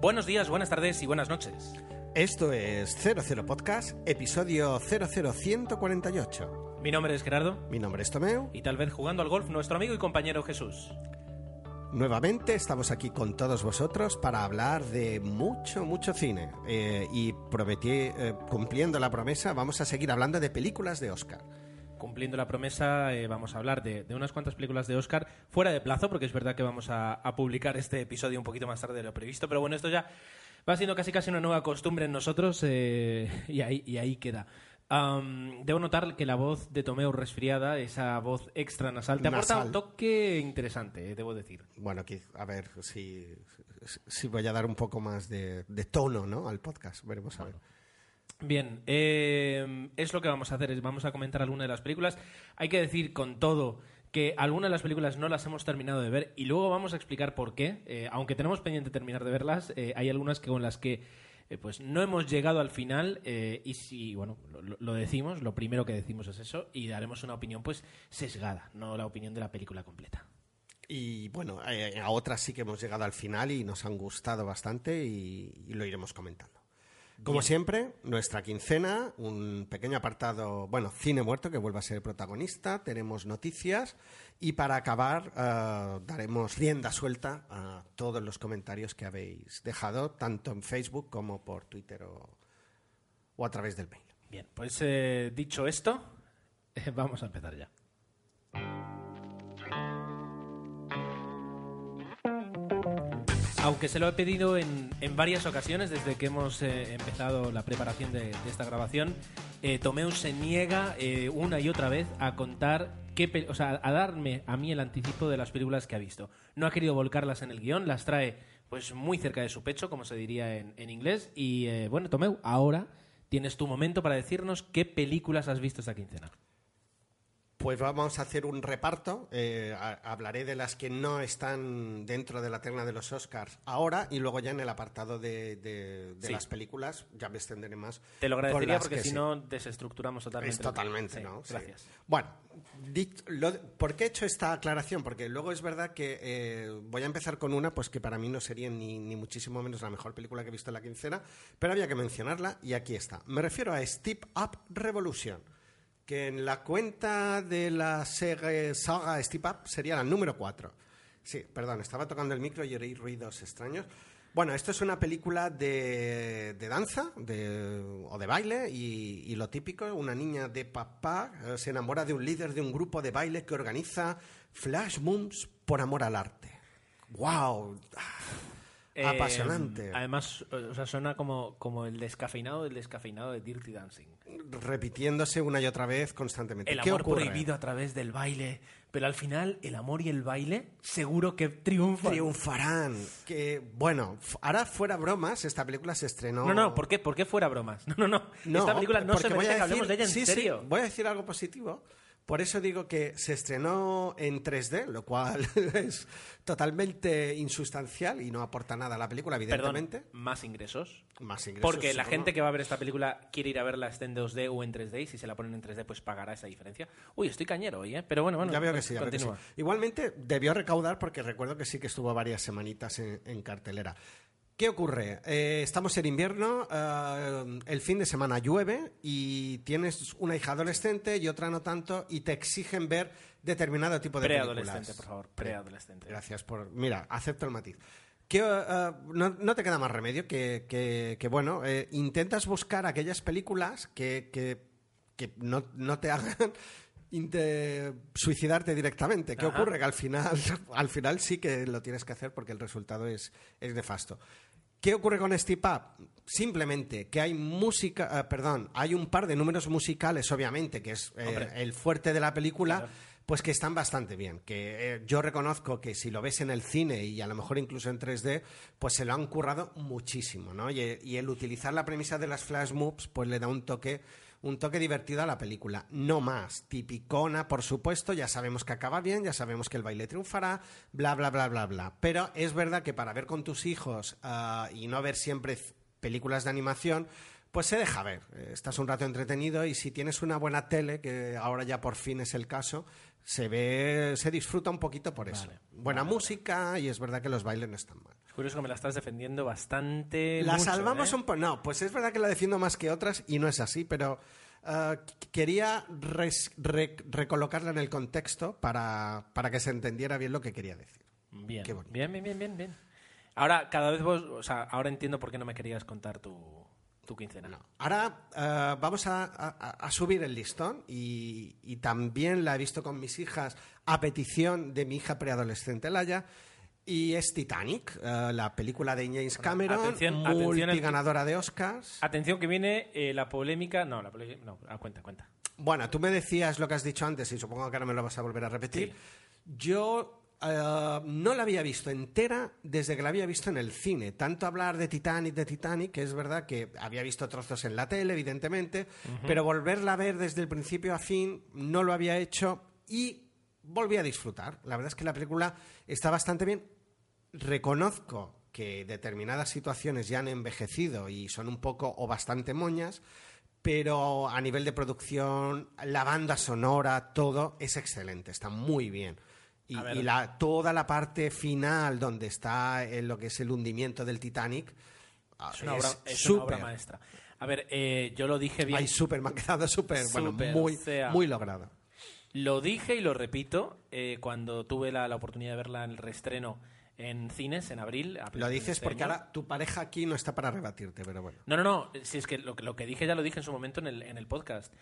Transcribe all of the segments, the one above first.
Buenos días, buenas tardes y buenas noches. Esto es 00 Podcast, episodio 00148. Mi nombre es Gerardo Mi nombre es Tomeu. y tal vez jugando al golf nuestro amigo y compañero Jesús. Nuevamente estamos aquí con todos vosotros para hablar de mucho, mucho cine. Eh, y prometí, eh, cumpliendo la promesa, vamos a seguir hablando de películas de Oscar. Cumpliendo la promesa, eh, vamos a hablar de, de unas cuantas películas de Oscar fuera de plazo, porque es verdad que vamos a, a publicar este episodio un poquito más tarde de lo previsto, pero bueno, esto ya va siendo casi casi una nueva costumbre en nosotros eh, y, ahí, y ahí queda. Am, debo notar que la voz de Tomeo resfriada, esa voz extra nasal, te aporta un toque interesante, eh, debo decir. Bueno, aquí, a ver si, si voy a dar un poco más de, de tono ¿no? al podcast. Veremos a ver. Bien, eh, es lo que vamos a hacer, es vamos a comentar algunas de las películas. Hay que decir con todo que algunas de las películas no las hemos terminado de ver y luego vamos a explicar por qué. Eh, aunque tenemos pendiente terminar de verlas, eh, hay algunas que con las que eh, pues no hemos llegado al final y si, bueno, lo, decimos, lo primero que decimos es eso y daremos una opinión pues sesgada, no la opinión de la película completa. Y bueno, a otras sí que hemos llegado al final y nos han gustado bastante y lo iremos comentando. Como siempre, nuestra quincena, un pequeño apartado, bueno, cine muerto que vuelve a ser el protagonista, tenemos noticias y para acabar eh, daremos rienda suelta a todos los comentarios que habéis dejado, tanto en Facebook como por Twitter o, o a través del mail. Bien, pues eh, dicho esto, vamos a empezar ya. Aunque se lo he pedido en, en varias ocasiones desde que hemos eh, empezado la preparación de, esta grabación, eh, Tomeu se niega eh, una y otra vez a contar qué, o sea, a darme a mí el anticipo de las películas que ha visto. No ha querido volcarlas en el guion, las trae pues muy cerca de su pecho, como se diría en, en inglés. Y eh, bueno, Tomeu, ahora tienes tu momento para decirnos qué películas has visto esta quincena. Pues vamos a hacer un reparto. eh, a- hablaré de las que no están dentro de la terna de los Oscars ahora y luego ya en el apartado de, de- de Sí. las películas ya me extenderé más. Te lo agradecería porque que si sí. no desestructuramos totalmente. Es totalmente, ¿no? Sí. Gracias. Bueno, lo- ¿por qué he hecho esta aclaración? Porque luego es verdad que eh, voy a empezar con una pues que para mí no sería ni, ni muchísimo menos la mejor película que he visto en la quincena, pero había que mencionarla y aquí está. Me refiero a Step Up Revolution, que en la cuenta de la serie- saga Step Up sería la número 4. Sí, perdón, estaba tocando el micro y oí ruidos extraños. Bueno, esto es una película de, de danza de- o de baile y, y lo típico, una niña de papá eh, se enamora de un líder de un grupo de baile que organiza flash moons por amor al arte. ¡Wow! Eh, Apasionante. además, o sea, suena como, como el descafeinado del descafeinado de Dirty Dancing. Repitiéndose una y otra vez constantemente. El ¿Qué amor prohibido a través del baile. Pero al final, el amor y el baile seguro que triunfan. Triunfarán. Que, bueno, ahora fuera bromas, esta película se estrenó... No, no, ¿por qué, ¿por qué fuera bromas? No, no, no. No, Esta película no se merece que hablemos de ella en sí, sí, serio. voy a decir algo positivo. Por eso digo que se estrenó en 3D, lo cual es totalmente insustancial y no aporta nada a la película, evidentemente. Perdón, más ingresos. Más ingresos. Porque la gente que va a ver esta película quiere ir a verla en 2D o en 3D y si se la ponen en 3D pues pagará esa diferencia. Uy, estoy cañero hoy, ¿eh? Pero bueno, bueno. ya veo que sí, ya veo que sí. continúa. Igualmente debió recaudar porque recuerdo que sí que estuvo varias semanitas en, en cartelera. ¿Qué ocurre? Eh, estamos en invierno, eh, el fin de semana llueve y tienes una hija adolescente y otra no tanto y te exigen ver determinado tipo de películas. Preadolescente, por favor, preadolescente. Gracias por... Mira, acepto el matiz. Que, eh, no, no te queda más remedio que, que- que, bueno, eh, intentas buscar aquellas películas que, que- que no, no te hagan suicidarte directamente. ¿Qué Ajá. ocurre? Que al final, al final sí que lo tienes que hacer porque el resultado es, es nefasto. ¿Qué ocurre con Step Up? Simplemente que hay música, eh, perdón, hay un par de números musicales, obviamente, que es eh, el fuerte de la película, Claro. pues que están bastante bien. Que eh, yo reconozco que si lo ves en el cine y a lo mejor incluso en 3D, pues se lo han currado muchísimo, ¿no? Y, y el utilizar la premisa de las flash moves, pues le da un toque, un toque divertido a la película. No más. Tipicona, por supuesto, ya sabemos que acaba bien, ya sabemos que el baile triunfará, bla, bla, bla, bla, bla. Pero es verdad que para ver con tus hijos ah, y no ver siempre películas de animación, pues se deja ver. Eh, Estás un rato entretenido y si tienes una buena tele, que ahora ya por fin es el caso, se ve, se disfruta un poquito por eso. Vale, Buena música y es verdad que los bailes no están mal. Curioso que me la estás defendiendo bastante. La mucho, salvamos ¿eh? un poco. No, pues es verdad que la defiendo más que otras y no es así, pero qu- quería res- re- recolocarla en el contexto para, para que se entendiera bien lo que quería decir. Bien, Qué bonito. bien, bien, bien, bien, bien. Ahora, cada vez vos, o sea, ahora entiendo por qué no me querías contar tu, tu quincena. Ahora eh, vamos a, a- a subir el listón y, y también la he visto con mis hijas a petición de mi hija preadolescente Laia. Y es Titanic, eh, la película de James Cameron, atención- al- multiganadora de Oscars. Atención que viene eh, la polémica. No, la polémica. No, ah, cuenta, cuenta. Bueno, tú me decías lo que has dicho antes y supongo que ahora me lo vas a volver a repetir. Yo eh, no la había visto entera desde que la había visto en el cine. Tanto hablar de Titanic, de Titanic, que es verdad que había visto trozos en la tele, evidentemente, pero volverla a ver desde el principio a fin no lo había hecho y volví a disfrutar. La verdad es que la película está bastante bien. Reconozco que determinadas situaciones ya han envejecido y son un poco o bastante moñas, pero a nivel de producción, la banda sonora, todo es excelente, está muy bien. Y, la, toda la parte final donde está eh, lo que es el hundimiento del Titanic ah, Es una, obra, es una obra maestra. A ver, eh, yo lo dije bien. Ay, súper, me ha quedado súper, bueno, muy, o sea. muy logrado. Lo dije y lo repito eh, cuando tuve la, la oportunidad de verla en el reestreno en cines en abril. a Lo dices este porque año. ahora tu pareja aquí no está para rebatirte, pero bueno. No, no, no. Si es que lo, que- lo que dije ya lo dije en su momento en el, en el podcast.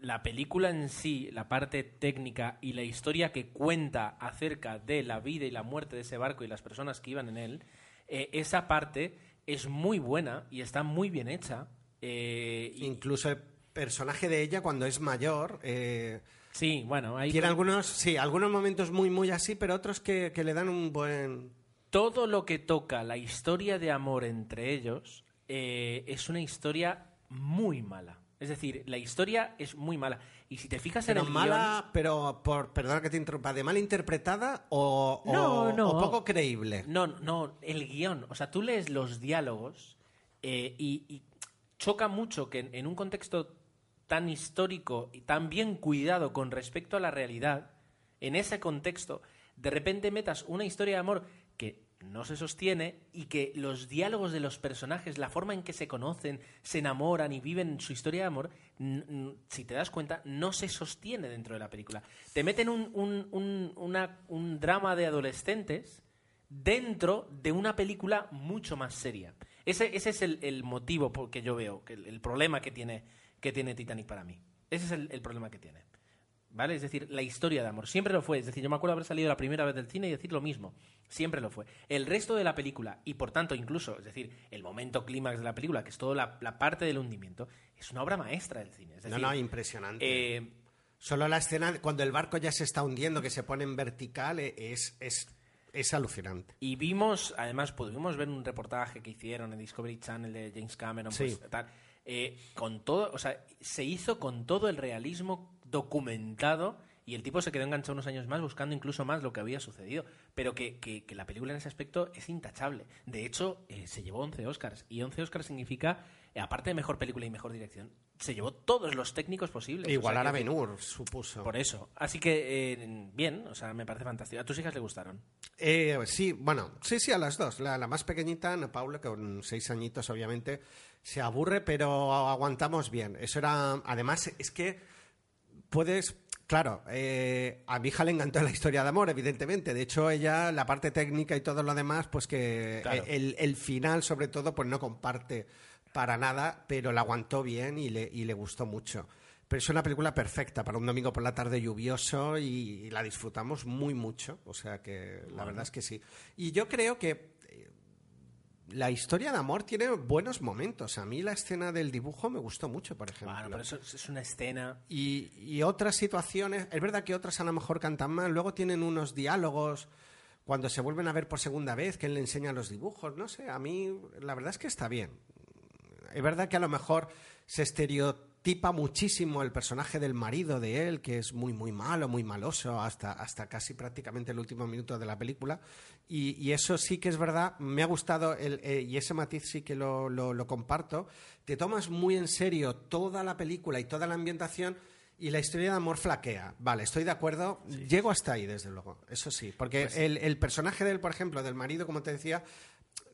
La película en sí, la parte técnica y la historia que cuenta acerca de la vida y la muerte de ese barco y las personas que iban en él, eh, esa parte es muy buena y está muy bien hecha. eh, Incluso el personaje de ella cuando es mayor eh, sí, bueno, hay tiene algunos, sí, algunos momentos muy, muy así, pero otros que, que le dan un buen... todo lo que toca la historia de amor entre ellos eh, es una historia muy mala. Es decir, la historia es muy mala. Y si te fijas en Pero el mala, pero por, perdona que te interrumpa, ¿de mal interpretada o, o- No, no. o poco creíble? No, no, el guion. O sea, tú lees los diálogos eh, y, y choca mucho que en, en un contexto tan histórico y tan bien cuidado con respecto a la realidad, en ese contexto, de repente metas una historia de amor que no se sostiene y que los diálogos de los personajes, la forma en que se conocen, se enamoran y viven su historia de amor, si te das cuenta, no se sostiene dentro de la película. Te meten un, un- un- un drama de adolescentes dentro de una película mucho más seria. Ese, ese es el, el motivo que yo veo, el, el problema que tiene, que tiene Titanic para mí. Ese es el, el problema que tiene. ¿Vale? Es decir, la historia de amor. Siempre lo fue. Es decir, yo me acuerdo haber salido la primera vez del cine y decir lo mismo. Siempre lo fue. El resto de la película, y por tanto incluso, es decir, el momento clímax de la película, que es toda la, la parte del hundimiento, es una obra maestra del cine. Es No, decir, no, impresionante. eh, Solo la escena cuando el barco ya se está hundiendo, que se pone en vertical, eh, es, es, es alucinante. Y vimos, además, pudimos ver un reportaje que hicieron en Discovery Channel de James Cameron, Sí. pues, tal, eh, con todo, o sea, se hizo con todo el realismo documentado y el tipo se quedó enganchado unos años más buscando incluso más lo que había sucedido. Pero que, que- la película en ese aspecto es intachable. De hecho, eh, se llevó 11 Oscars. Y 11 Oscars significa, eh, aparte de mejor película y mejor dirección, se llevó todos los técnicos posibles. O sea, a Ben-Hur, supuso. Por eso. Así que, eh, bien, o sea, me parece fantástico. ¿A tus hijas le gustaron? Eh, sí, bueno, sí, sí, a las dos. La, la más pequeñita, Ana Paula, con seis añitos, obviamente, se aburre, pero aguantamos bien. Eso era, además, es que puedes, claro, eh, a mi hija le encantó la historia de amor, evidentemente. De hecho, ella, la parte técnica y todo lo demás, pues que Claro. el, el final, sobre todo, pues no comparte para nada, pero la aguantó bien y le, y le gustó mucho. Pero es una película perfecta para un domingo por la tarde lluvioso y, y la disfrutamos muy mucho. O sea que la verdad es que sí. Y yo creo que eh, la historia de amor tiene buenos momentos. A mí la escena del dibujo me gustó mucho, por ejemplo. Bueno, pero eso es es una escena Y, y otras situaciones, es verdad que otras a lo mejor cantan mal, luego tienen unos diálogos cuando se vuelven a ver por segunda vez, que él le enseña los dibujos, no sé, a mí la verdad es que está bien. Es verdad que a lo mejor se estereotipa muchísimo el personaje del marido de él, que es muy, muy malo, muy maloso, hasta, hasta casi prácticamente el último minuto de la película. Y, y eso sí que es verdad, me ha gustado, el, eh, y ese matiz sí que lo, lo, lo comparto. Te tomas muy en serio toda la película y toda la ambientación. Y la historia de amor flaquea. Vale, estoy de acuerdo. Llego hasta ahí, desde luego. Eso sí. Porque Pues el, el personaje del, por ejemplo, del marido, como te decía,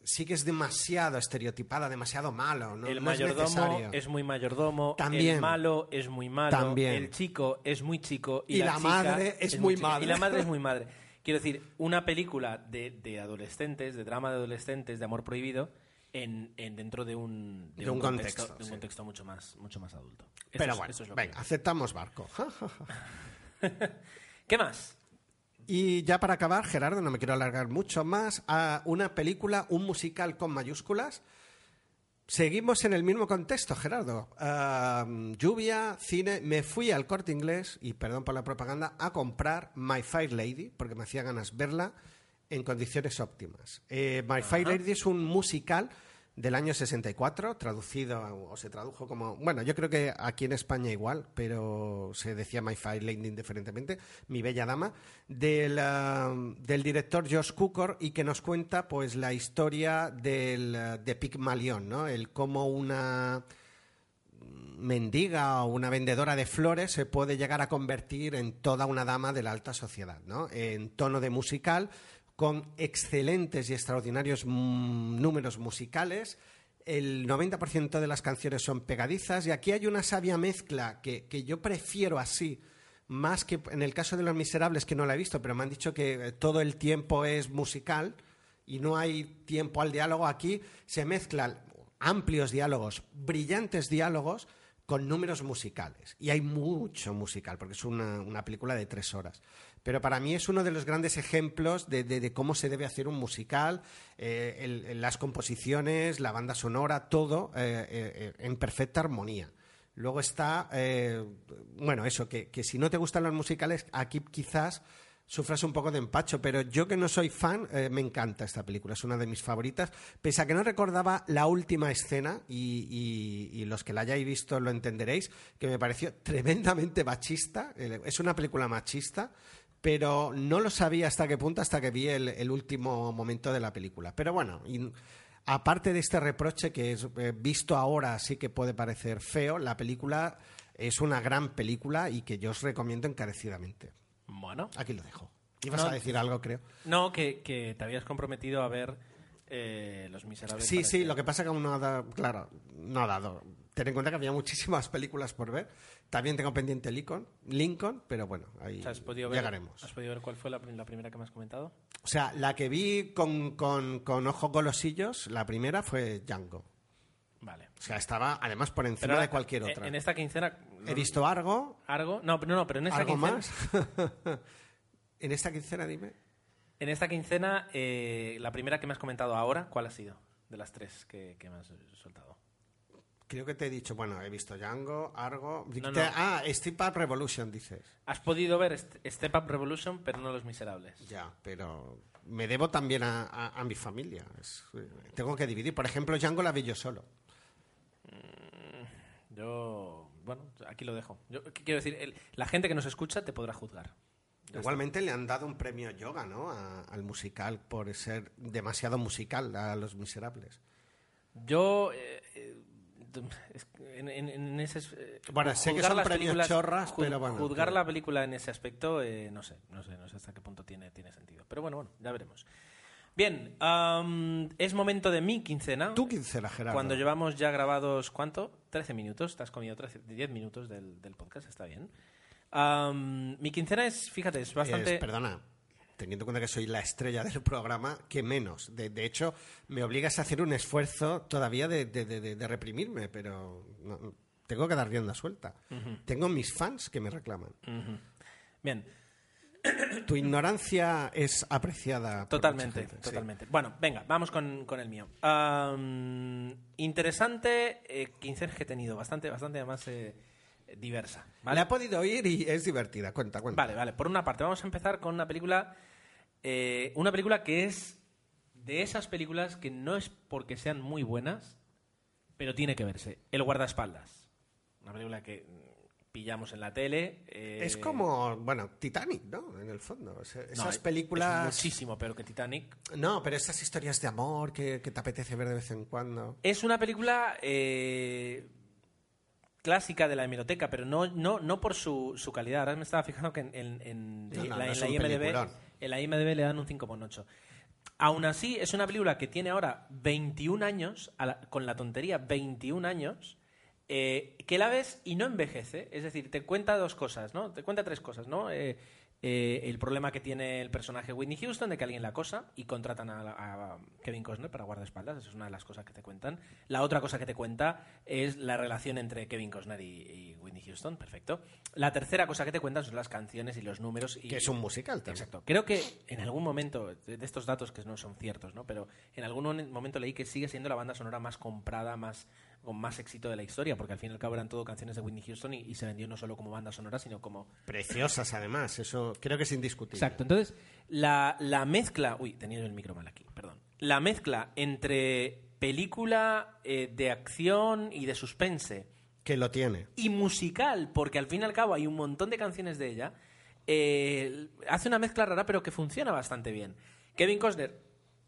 sí que es demasiado estereotipada, demasiado malo. No, el no mayordomo es, muy mayordomo, También. el malo es muy malo, También. el chico es muy chico y, Y la chica madre es muy chica. madre. Y la madre es muy madre. Quiero decir, una película de, de adolescentes, de drama de adolescentes, de amor prohibido, en, en dentro de un, De un contexto, de un sí. contexto mucho más, mucho más adulto. Eso Pero es- bueno, eso es lo que venga, creo. aceptamos barco. ¿Qué más? Y ya para acabar, Gerardo, no me quiero alargar mucho más, a una película, un musical con mayúsculas. Seguimos en el mismo contexto, Gerardo. Lluvia, cine. Me fui al corte inglés, y perdón por la propaganda, a comprar My Fair Lady, porque me hacía ganas verla en condiciones óptimas. Eh, My Fair Lady es un musical del año 64, traducido o se tradujo como. Bueno, yo creo que aquí en España igual, pero se decía My Fair Lady indiferentemente, Mi Bella Dama, del, ah, del director Josh Cukor y que nos cuenta pues la historia del, de Pigmalión, ¿no? El cómo una mendiga o una vendedora de flores se puede llegar a convertir en toda una dama de la alta sociedad, ¿no? En tono de musical, con excelentes y extraordinarios mm, números musicales. El 90% de las canciones son pegadizas y aquí hay una sabia mezcla que, que yo prefiero así, más que en el caso de Los Miserables, que no la he visto, pero me han dicho que eh, todo el tiempo es musical y no hay tiempo al diálogo. Aquí se mezclan amplios diálogos, brillantes diálogos con números musicales. Y hay mucho musical, porque es una, una película de tres horas. Pero para mí es uno de los grandes ejemplos de, cómo se debe hacer un musical, eh, las composiciones, la banda sonora, todo eh, eh, en perfecta armonía. Luego está, bueno, eso, que, que si no te gustan los musicales, aquí quizás sufras un poco de empacho, pero yo que no soy fan, me encanta esta película, es una de mis favoritas, pese a que no recordaba la última escena, y, y- los que la hayáis visto lo entenderéis, que me pareció tremendamente machista, es una película machista, pero no lo sabía hasta qué punto, hasta que vi el, el último momento de la película. Pero bueno, y aparte de este reproche que es eh, visto ahora sí que puede parecer feo, la película es una gran película y que yo os recomiendo encarecidamente. Bueno, Aquí lo dejo. Ibas No, a decir algo, creo. no, que, que te habías comprometido a ver eh, Los Miserables. Sí, sí, este- lo que pasa que aún no ha dado, claro, no ha dado. Ten en cuenta que había muchísimas películas por ver. También tengo pendiente Lincoln, Lincoln pero bueno, ahí O sea, ¿has podido ver, llegaremos. ¿Has podido ver cuál fue la, prim- la primera que me has comentado? O sea, la que vi con, con, con ojos golosillos, la primera fue Django. Vale. O sea, estaba además por encima ahora, de cualquier eh, otra. En esta quincena... He visto Argo, ¿Argo? No, pero no, pero en esta algo quincena... más. en esta quincena, dime. En esta quincena, eh, la primera que me has comentado ahora, ¿cuál ha sido? De las tres que, que me has soltado. Creo que te he dicho, bueno, he visto Django, Argo. No, Te- no. Ah, Step Up Revolution, dices. Has podido ver St- Step Up Revolution, pero no Los Miserables. Ya, pero me debo también a, a- a mi familia. Es- eh, tengo que dividir. Por ejemplo, Django la vi yo solo. Yo, bueno, aquí lo dejo. Yo qu- quiero decir, el- la gente que nos escucha te podrá juzgar. Igualmente le han dado un premio yoga, ¿no? A- al musical por ser demasiado musical a Los Miserables. Yo, eh, eh, en, en- en ese... eh, Bueno, sé que son premios películas- chorras, pero bueno, Juzgar la película en ese aspecto, eh, no sé, no sé, no sé hasta qué punto tiene, tiene sentido. Pero bueno, bueno, ya veremos. Bien, am, es momento de mi quincena. Tú quincena, Gerardo. Cuando llevamos ya grabados, ¿cuánto? 13 minutos. Te has comido 13, 10 minutos del, del podcast, está bien. Am, mi quincena es, fíjate, es bastante... Es- perdona, teniendo en cuenta que soy la estrella del programa, que menos. De, de hecho, me obligas a hacer un esfuerzo todavía de, reprimirme, pero no- tengo que dar rienda suelta. Tengo mis fans que me reclaman. Bien, Tu ignorancia es apreciada. totalmente, gente, sí. totalmente. Bueno, venga, vamos con, con el mío. Interesante eh, que he tenido, bastante, bastante además eh, diversa. ¿vale? La he podido oír y es divertida. Cuenta, cuenta. Vale, vale. Por una parte, vamos a empezar con una película. Eh, una película que es de esas películas que no es porque sean muy buenas, pero tiene que verse. El guardaespaldas. Una película que mm, pillamos en la tele. eh, Es como, bueno, Titanic, ¿no? En el fondo. O sea, no, esas es- películas... Es muchísimo peor que Titanic. No, pero esas historias de amor que, que te apetece ver de vez en cuando. Es una película eh, clásica de la hemeroteca, pero no, no, no por su, su calidad. Ahora me estaba fijando que en, en- en- No, no, la, en IMDb. En la IMDb le dan un 5,8. Aún así, es una película que tiene ahora 21 años, con la tontería 21 años, eh, que la ves y no envejece. Es decir, te cuenta dos cosas, ¿no? Te cuenta tres cosas, ¿no? Eh, eh, el problema que tiene el personaje Whitney Houston de que alguien la acosa y contratan a, a Kevin Costner para guardaespaldas. Eso es una de las cosas que te cuentan. La otra cosa que te cuenta es la relación entre Kevin Costner y, y Whitney Houston. Perfecto. La tercera cosa que te cuentan son las canciones y los números. Y, Que es un musical también. Exacto. Creo que en algún momento, de estos datos que no son ciertos, ¿no? Pero en algún momento leí que sigue siendo la banda sonora más comprada, más con más éxito de la historia, porque al fin y al cabo eran todo canciones de Whitney Houston y, y se vendió no solo como banda sonora, sino como... Preciosas, además. Eso creo que es indiscutible. Exacto. Entonces, la, la mezcla... Uy, tenía el micro mal aquí, perdón. La mezcla entre película eh, de acción y de suspense Que lo tiene. y musical, porque al fin y al cabo hay un montón de canciones de ella, eh, hace una mezcla rara pero que funciona bastante bien. Kevin Costner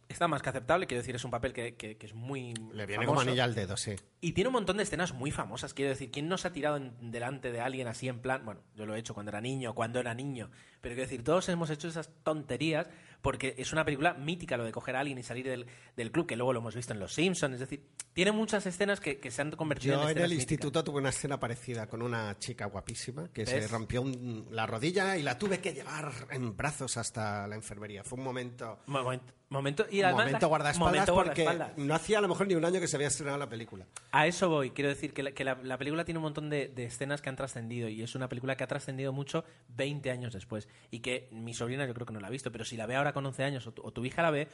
está más que aceptable, quiero decir, es un papel que, que- que es muy Le viene famoso. como anilla al dedo, sí. Y tiene un montón de escenas muy famosas, quiero decir, ¿quién no se ha tirado en- delante de alguien así en plan? Bueno, yo lo he hecho cuando era niño, cuando era niño, pero quiero decir, todos hemos hecho esas tonterías porque es una película mítica lo de coger a alguien y salir del, del club, que luego lo hemos visto en Los Simpsons, es decir, tiene muchas escenas que, que se han convertido Yo en en escenas el míticas. instituto tuve una escena parecida con una chica guapísima que se rompió un- la rodilla y la tuve que llevar en brazos hasta la enfermería. Fue un momento, Momento, momento, y además momento guardaespaldas momento porque guardaespaldas. no hacía a lo mejor ni un año que se había estrenado la película. A eso voy. Quiero decir que la, que la- la película tiene un montón de, de escenas que han trascendido y es una película que ha trascendido mucho 20 años después y que mi sobrina yo creo que no la ha visto, pero si la ve ahora con 11 años o tu, o tu hija la ve,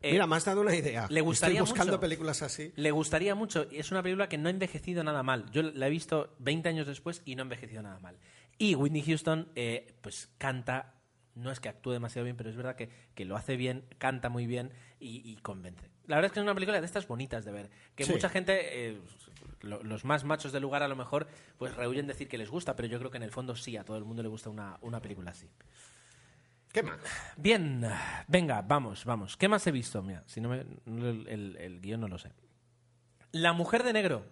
eh, Mira, me has dado una idea. le gustaría Estoy buscando mucho. películas así. le gustaría mucho. y Es una película que no ha envejecido nada mal. Yo la he visto 20 años después y no ha envejecido nada mal. Y Whitney Houston, eh, pues canta, no es que actúe demasiado bien, pero es verdad que, que lo hace bien, canta muy bien y, y convence. La verdad es que es una película de estas bonitas de ver. Que Sí. mucha gente, eh, lo- los más machos del lugar a lo mejor, pues rehuyen decir que les gusta, pero yo creo que en el fondo sí, a todo el mundo le gusta una, una película así. ¿Qué más? Bien, venga, vamos, vamos. ¿Qué más he visto? Mira, si no me, no- el, el- el guion no lo sé. La mujer de negro.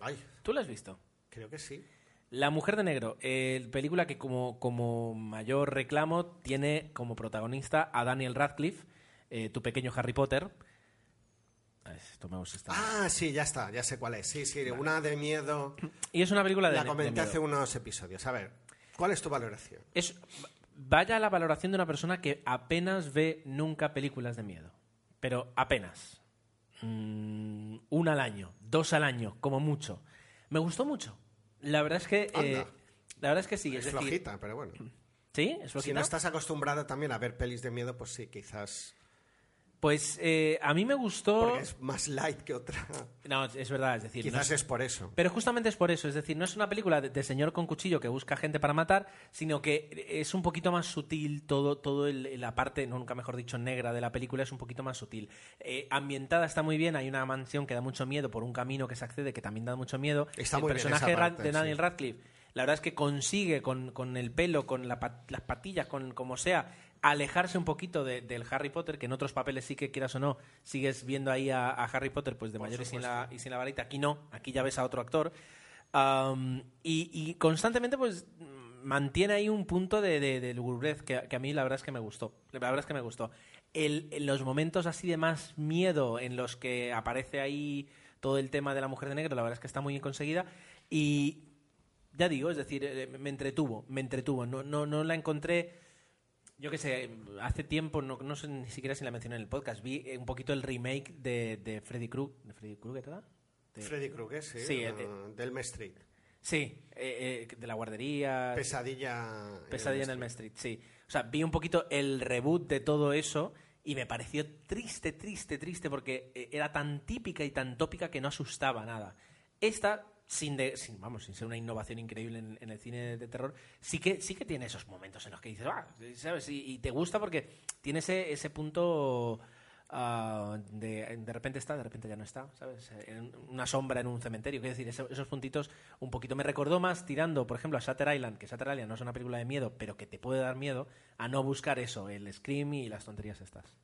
Ay, ¿Tú la has visto? creo que sí. La Mujer de Negro, eh, película que como, como mayor reclamo tiene como protagonista a Daniel Radcliffe, eh, tu pequeño Harry Potter. Ah, sí, ya está, ya sé cuál es. Sí, sí, una de miedo. Y es una película de, La comenté hace unos episodios. A ver, ¿cuál es tu valoración? Es, vaya la valoración de una persona que apenas ve nunca películas de miedo. Pero apenas. Mm, una al año, dos al año, como mucho. Me gustó mucho. La verdad es que... eh, la verdad es que sí. Es, Es, decir, flojita, pero bueno. ¿Sí? ¿Es Si flojita? no estás acostumbrado también a ver pelis de miedo, pues sí, quizás. Pues eh, a mí me gustó... Porque es más light que otra. No, es verdad, es decir... no Quizás es- es por eso. Pero justamente es por eso, es decir, no es una película de, de señor con cuchillo que busca gente para matar, sino que es un poquito más sutil todo, todo el- la parte, nunca mejor dicho, negra de la película es un poquito más sutil. Eh, ambientada está muy bien, hay una mansión que da mucho miedo por un camino que se accede que también da mucho miedo. Está el muy bien personaje esa Ra- parte, de Daniel sí. Radcliffe, la verdad es que consigue con, con el pelo, con la las patillas, con como sea, alejarse un poquito de- del Harry Potter, que en otros papeles sí que quieras o no, sigues viendo ahí a, a Harry Potter pues de mayor y sin, la, y sin la varita. Aquí no, aquí ya ves a otro actor. Am, y, y constantemente pues mantiene ahí un punto de, de, de lugubrez que, que a mí la verdad es que me gustó. La verdad es que me gustó. El, en los momentos así de más miedo en los que aparece ahí todo el tema de la mujer de negro, la verdad es que está muy bien conseguida. Y ya digo, es decir, eh, me entretuvo, me entretuvo. No, no, no la encontré, yo qué sé, hace tiempo, no, no sé ni siquiera si la mencioné en el podcast, vi eh, un poquito el remake de, de Freddy Krueger, ¿de Freddy Krueger, ¿verdad? De- Freddy Krueger, sí. Sí, eh, eh, del Street. Sí, eh, eh, de la guardería. Pesadilla. Pesadilla en el Street, sí. O sea, vi un poquito el reboot de todo eso y me pareció triste, triste, triste porque era tan típica y tan tópica que no asustaba nada. Esta, sin, de, sin, vamos, sin ser una innovación increíble en, el cine de terror, sí que, sí que tiene esos momentos en los que dices, ah, ¿sabes? Y, te gusta porque tiene ese, ese punto ah, de, de repente está, de repente ya no está, ¿sabes? En una sombra en un cementerio. Quiero decir, eso- esos puntitos un poquito me recordó más tirando, por ejemplo, a Shutter Island, que Shutter Island no es una película de miedo, pero que te puede dar miedo, a no buscar eso, el scream y las tonterías estas.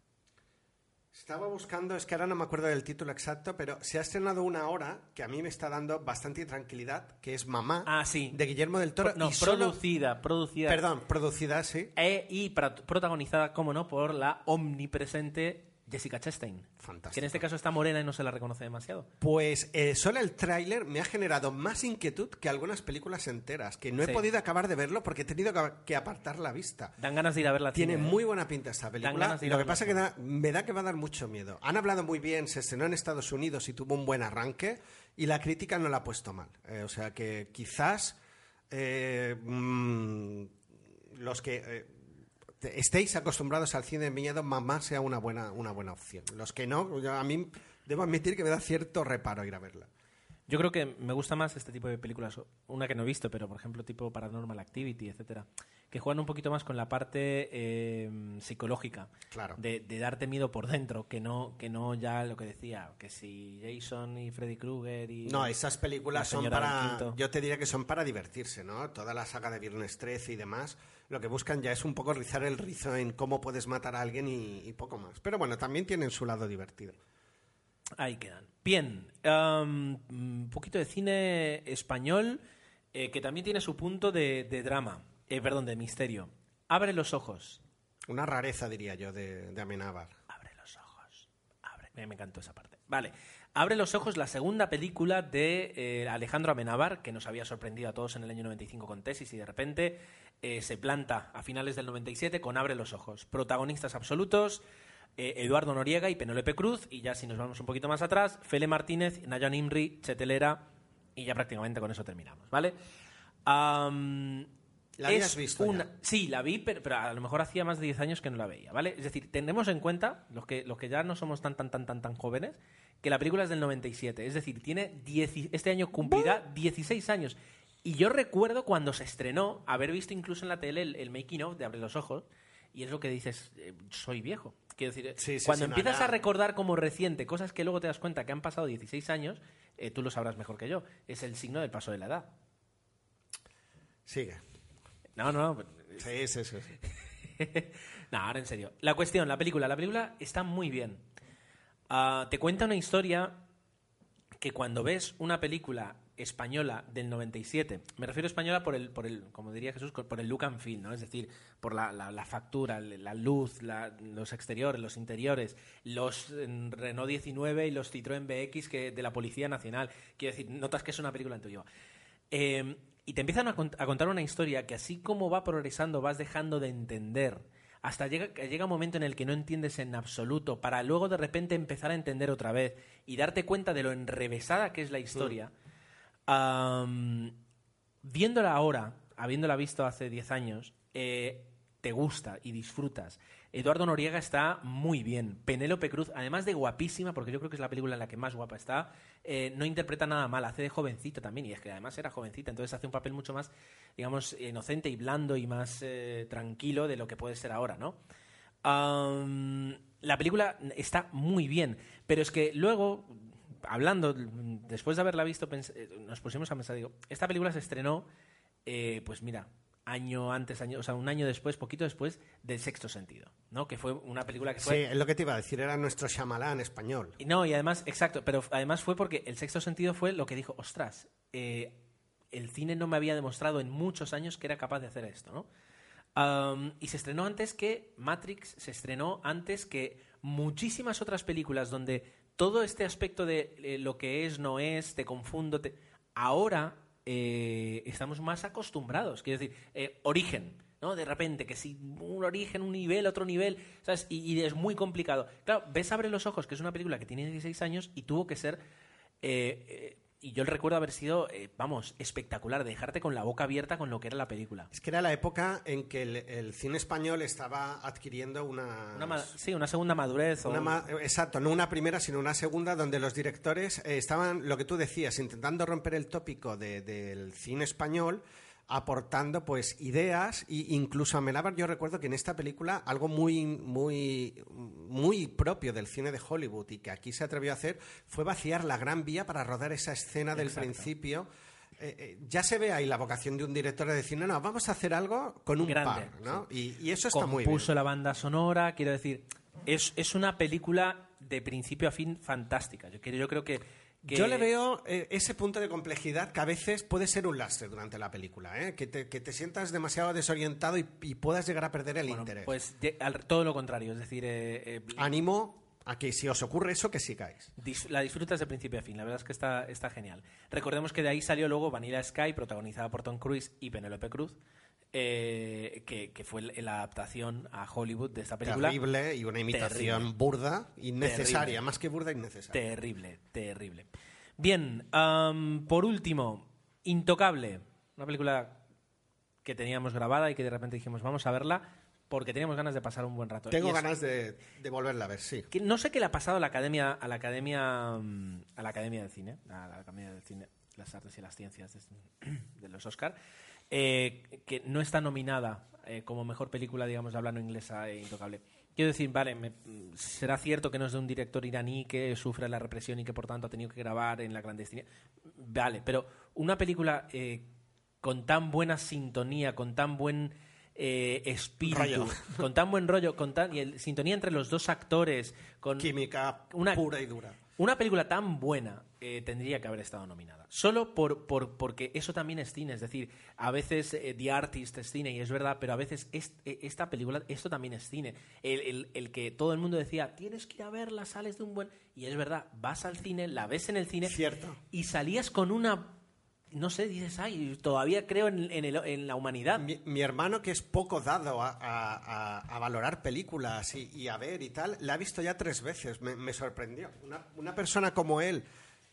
Estaba buscando, es que ahora no me acuerdo del título exacto, pero se ha estrenado una hora que a mí me está dando bastante tranquilidad, que es Mamá, Ah, sí. de Guillermo del Toro. no, y solo- producida, producida. Perdón, producida, sí. E- y pra- protagonizada, como no, por la omnipresente Jessica Chastain. Fantástico. Que en este caso está morena y no se la reconoce demasiado. Pues eh, solo el tráiler me ha generado más inquietud que algunas películas enteras, que no he Sí. podido acabar de verlo porque he tenido que- que apartar la vista. Dan ganas de ir a verla. Tiene cine, ¿eh? muy buena pinta esta película. ganas de ir Lo que pasa que da- me da que va a dar mucho miedo. Han hablado muy bien, se estrenó en Estados Unidos y tuvo un buen arranque y la crítica no la ha puesto mal. Eh, o sea que quizás mm, los que estéis acostumbrados al cine de miedo, mamá sea una buena, una buena opción. Los que no, a mí debo admitir que me da cierto reparo ir a verla. Yo creo que me gusta más este tipo de películas, una que no he visto, pero por ejemplo tipo Paranormal Activity, etcétera, que juegan un poquito más con la parte eh, psicológica, Claro. de, de darte miedo por dentro, que no, que no ya lo que decía, que si Jason y Freddy Krueger y... No, esas películas La son para. Yo te diría que son para divertirse, ¿no? Toda la saga de Viernes 13 y demás, lo que buscan ya es un poco rizar el rizo en cómo puedes matar a alguien y, y poco más. Pero bueno, también tienen su lado divertido. Ahí quedan. Bien, un poquito de cine español eh, que también tiene su punto de, de drama, eh, perdón, de misterio. Abre los ojos. Una rareza, diría yo, de, de Amenábar. Abre los ojos. Abre. Me, me encantó esa parte. Vale. Abre los ojos la segunda película de eh, Alejandro Amenábar, que nos había sorprendido a todos en el año 95 con Tesis y de repente eh, se planta a finales del 97 con Abre los ojos. Protagonistas absolutos. Eh, Eduardo Noriega y Penélope Cruz, y ya si nos vamos un poquito más atrás, Fele Martínez, Nayan Imri, Chetelera, y ya prácticamente con eso terminamos, ¿vale? ¿La habías visto una- ya? Sí, la vi, pero, pero a lo mejor hacía más de 10 años que no la veía, ¿vale? Es decir, tenemos en cuenta, los que, los que ya no somos tan, tan, tan, tan, tan jóvenes, que la película es del 97. Es decir, tiene 10 este año cumplirá 16 años. Y yo recuerdo cuando se estrenó, haber visto incluso en la tele el, el making of de Abre los Ojos, y es lo que dices, eh, soy viejo. Quiero decir, Sí, sí, cuando sí, empiezas a recordar como reciente cosas que luego te das cuenta que han pasado 16 años, eh, tú lo sabrás mejor que yo. Es el signo del paso de la edad. Sigue. No, no, sí, sí. sí. no, ahora en serio. La cuestión, la película. La película está muy bien. Ah, te cuenta una historia que cuando ves una película española del 97, me refiero a española por el, por el como diría Jesús, por el look and feel, ¿no? Es decir, por la, la- factura, la luz, los exteriores, los interiores, los mm, Renault 19 y los Citroën BX que, de la Policía Nacional. Quiero decir, notas que es una película en tuyo. Eh, y te empiezan a, cont- a contar una historia que así como va progresando vas dejando de entender. Hasta llega, llega un momento en el que no entiendes en absoluto, para luego de repente empezar a entender otra vez y darte cuenta de lo enrevesada que es la historia. Viéndola ahora, habiéndola visto hace 10 años, eh, te gusta y disfrutas. Eduardo Noriega está muy bien. Penélope Cruz, además de guapísima, porque yo creo que es la película en la que más guapa está, eh, no interpreta nada mal, hace de jovencita también, y es que además era jovencita, entonces hace un papel mucho más, digamos, inocente y blando y más eh, tranquilo de lo que puede ser ahora, ¿no? La película está muy bien, pero es que luego, hablando, después de haberla visto, eh, nos pusimos a pensar, digo, esta película se estrenó, eh, pues mira, año antes, año, o sea, un año después, poquito después del Sexto Sentido, ¿no? Que fue una película que Sí, fue... es lo que te iba a decir, era nuestro Shyamalan español. Y No, y además, exacto, pero además fue porque el sexto sentido fue lo que dijo, ostras, eh, el cine no me había demostrado en muchos años que era capaz de hacer esto, ¿no? Y se estrenó antes que Matrix, se estrenó antes que muchísimas otras películas donde todo este aspecto de eh, lo que es, no es, te confundo, te... ahora eh, estamos más acostumbrados. Quiero decir, eh, origen, ¿no? De repente, que si un origen, un nivel, otro nivel, ¿sabes? Y, es muy complicado. Claro, ves Abre los Ojos, que es una película que tiene 16 años y tuvo que ser... y yo recuerdo haber sido, eh, vamos, espectacular, dejarte con la boca abierta con lo que era la película. Es que era la época en que el, el cine español estaba adquiriendo una... Sí, una segunda madurez. o- Una ma- exacto, no una primera, sino una segunda, donde los directores eh, estaban, lo que tú decías, intentando romper el tópico de- del cine español, aportando pues ideas e incluso Amenábar yo recuerdo que en esta película algo muy muy muy propio del cine de Hollywood y que aquí se atrevió a hacer fue vaciar la Gran Vía para rodar esa escena del Exacto. principio Eh, eh, ya se ve ahí la vocación de un director de decir no no vamos a hacer algo con un Grande, par ¿no? y, y eso está muy bien Compuso la banda sonora, quiero decir, es, es una película de principio a fin fantástica. Yo, yo creo que, que- Yo le veo eh, ese punto de complejidad que a veces puede ser un lastre durante la película, ¿eh? que, te, que te sientas demasiado desorientado y, y puedas llegar a perder el bueno, interés. Pues de- al- todo lo contrario, es decir, eh, eh, Animo a que si os ocurre eso, que sigáis. Dis- la disfrutas de principio a fin, la verdad es que está, está genial. Recordemos que de ahí salió luego Vanilla Sky, protagonizada por Tom Cruise y Penélope Cruz, eh, que, que fue la adaptación a Hollywood de esta película. Terrible y una imitación Terrible. burda, innecesaria, Terrible. más que burda, innecesaria. Terrible, terrible. Bien, por último, Intocable, una película que teníamos grabada y que de repente dijimos vamos a verla porque teníamos ganas de pasar un buen rato. Tengo ganas de, de volverla a ver, sí. que no sé qué le ha pasado a la academia a la academia a la academia del cine a la academia del cine las artes y las ciencias de, de los Oscar eh, que no está nominada eh, como mejor película digamos de habla no inglesa e intocable quiero decir vale me- será cierto que no es de un director iraní que sufre la represión y que por tanto ha tenido que grabar en la clandestinidad vale pero una película eh, con tan buena sintonía con tan buen eh, espíritu, Rollo. con tan buen rollo, con tan, y el, sintonía entre los dos actores, con Química Una- pura y dura. una película tan buena eh, tendría que haber estado nominada. Solo por, por- porque eso también es cine. Es decir, a veces eh, The Artist es cine y es verdad, pero a veces est- eh, esta película, esto también es cine. El, el- el que todo el mundo decía, tienes que ir a verla, sales de un buen... Y es verdad, vas al cine, la ves en el cine Cierto. y salías con una... No sé, dices, ay, todavía creo en, en el- en la humanidad. Mi, mi hermano, que es poco dado a, a- a- a valorar películas y, y a ver y tal, la ha visto ya tres veces. Me, me sorprendió. Una, una persona como él,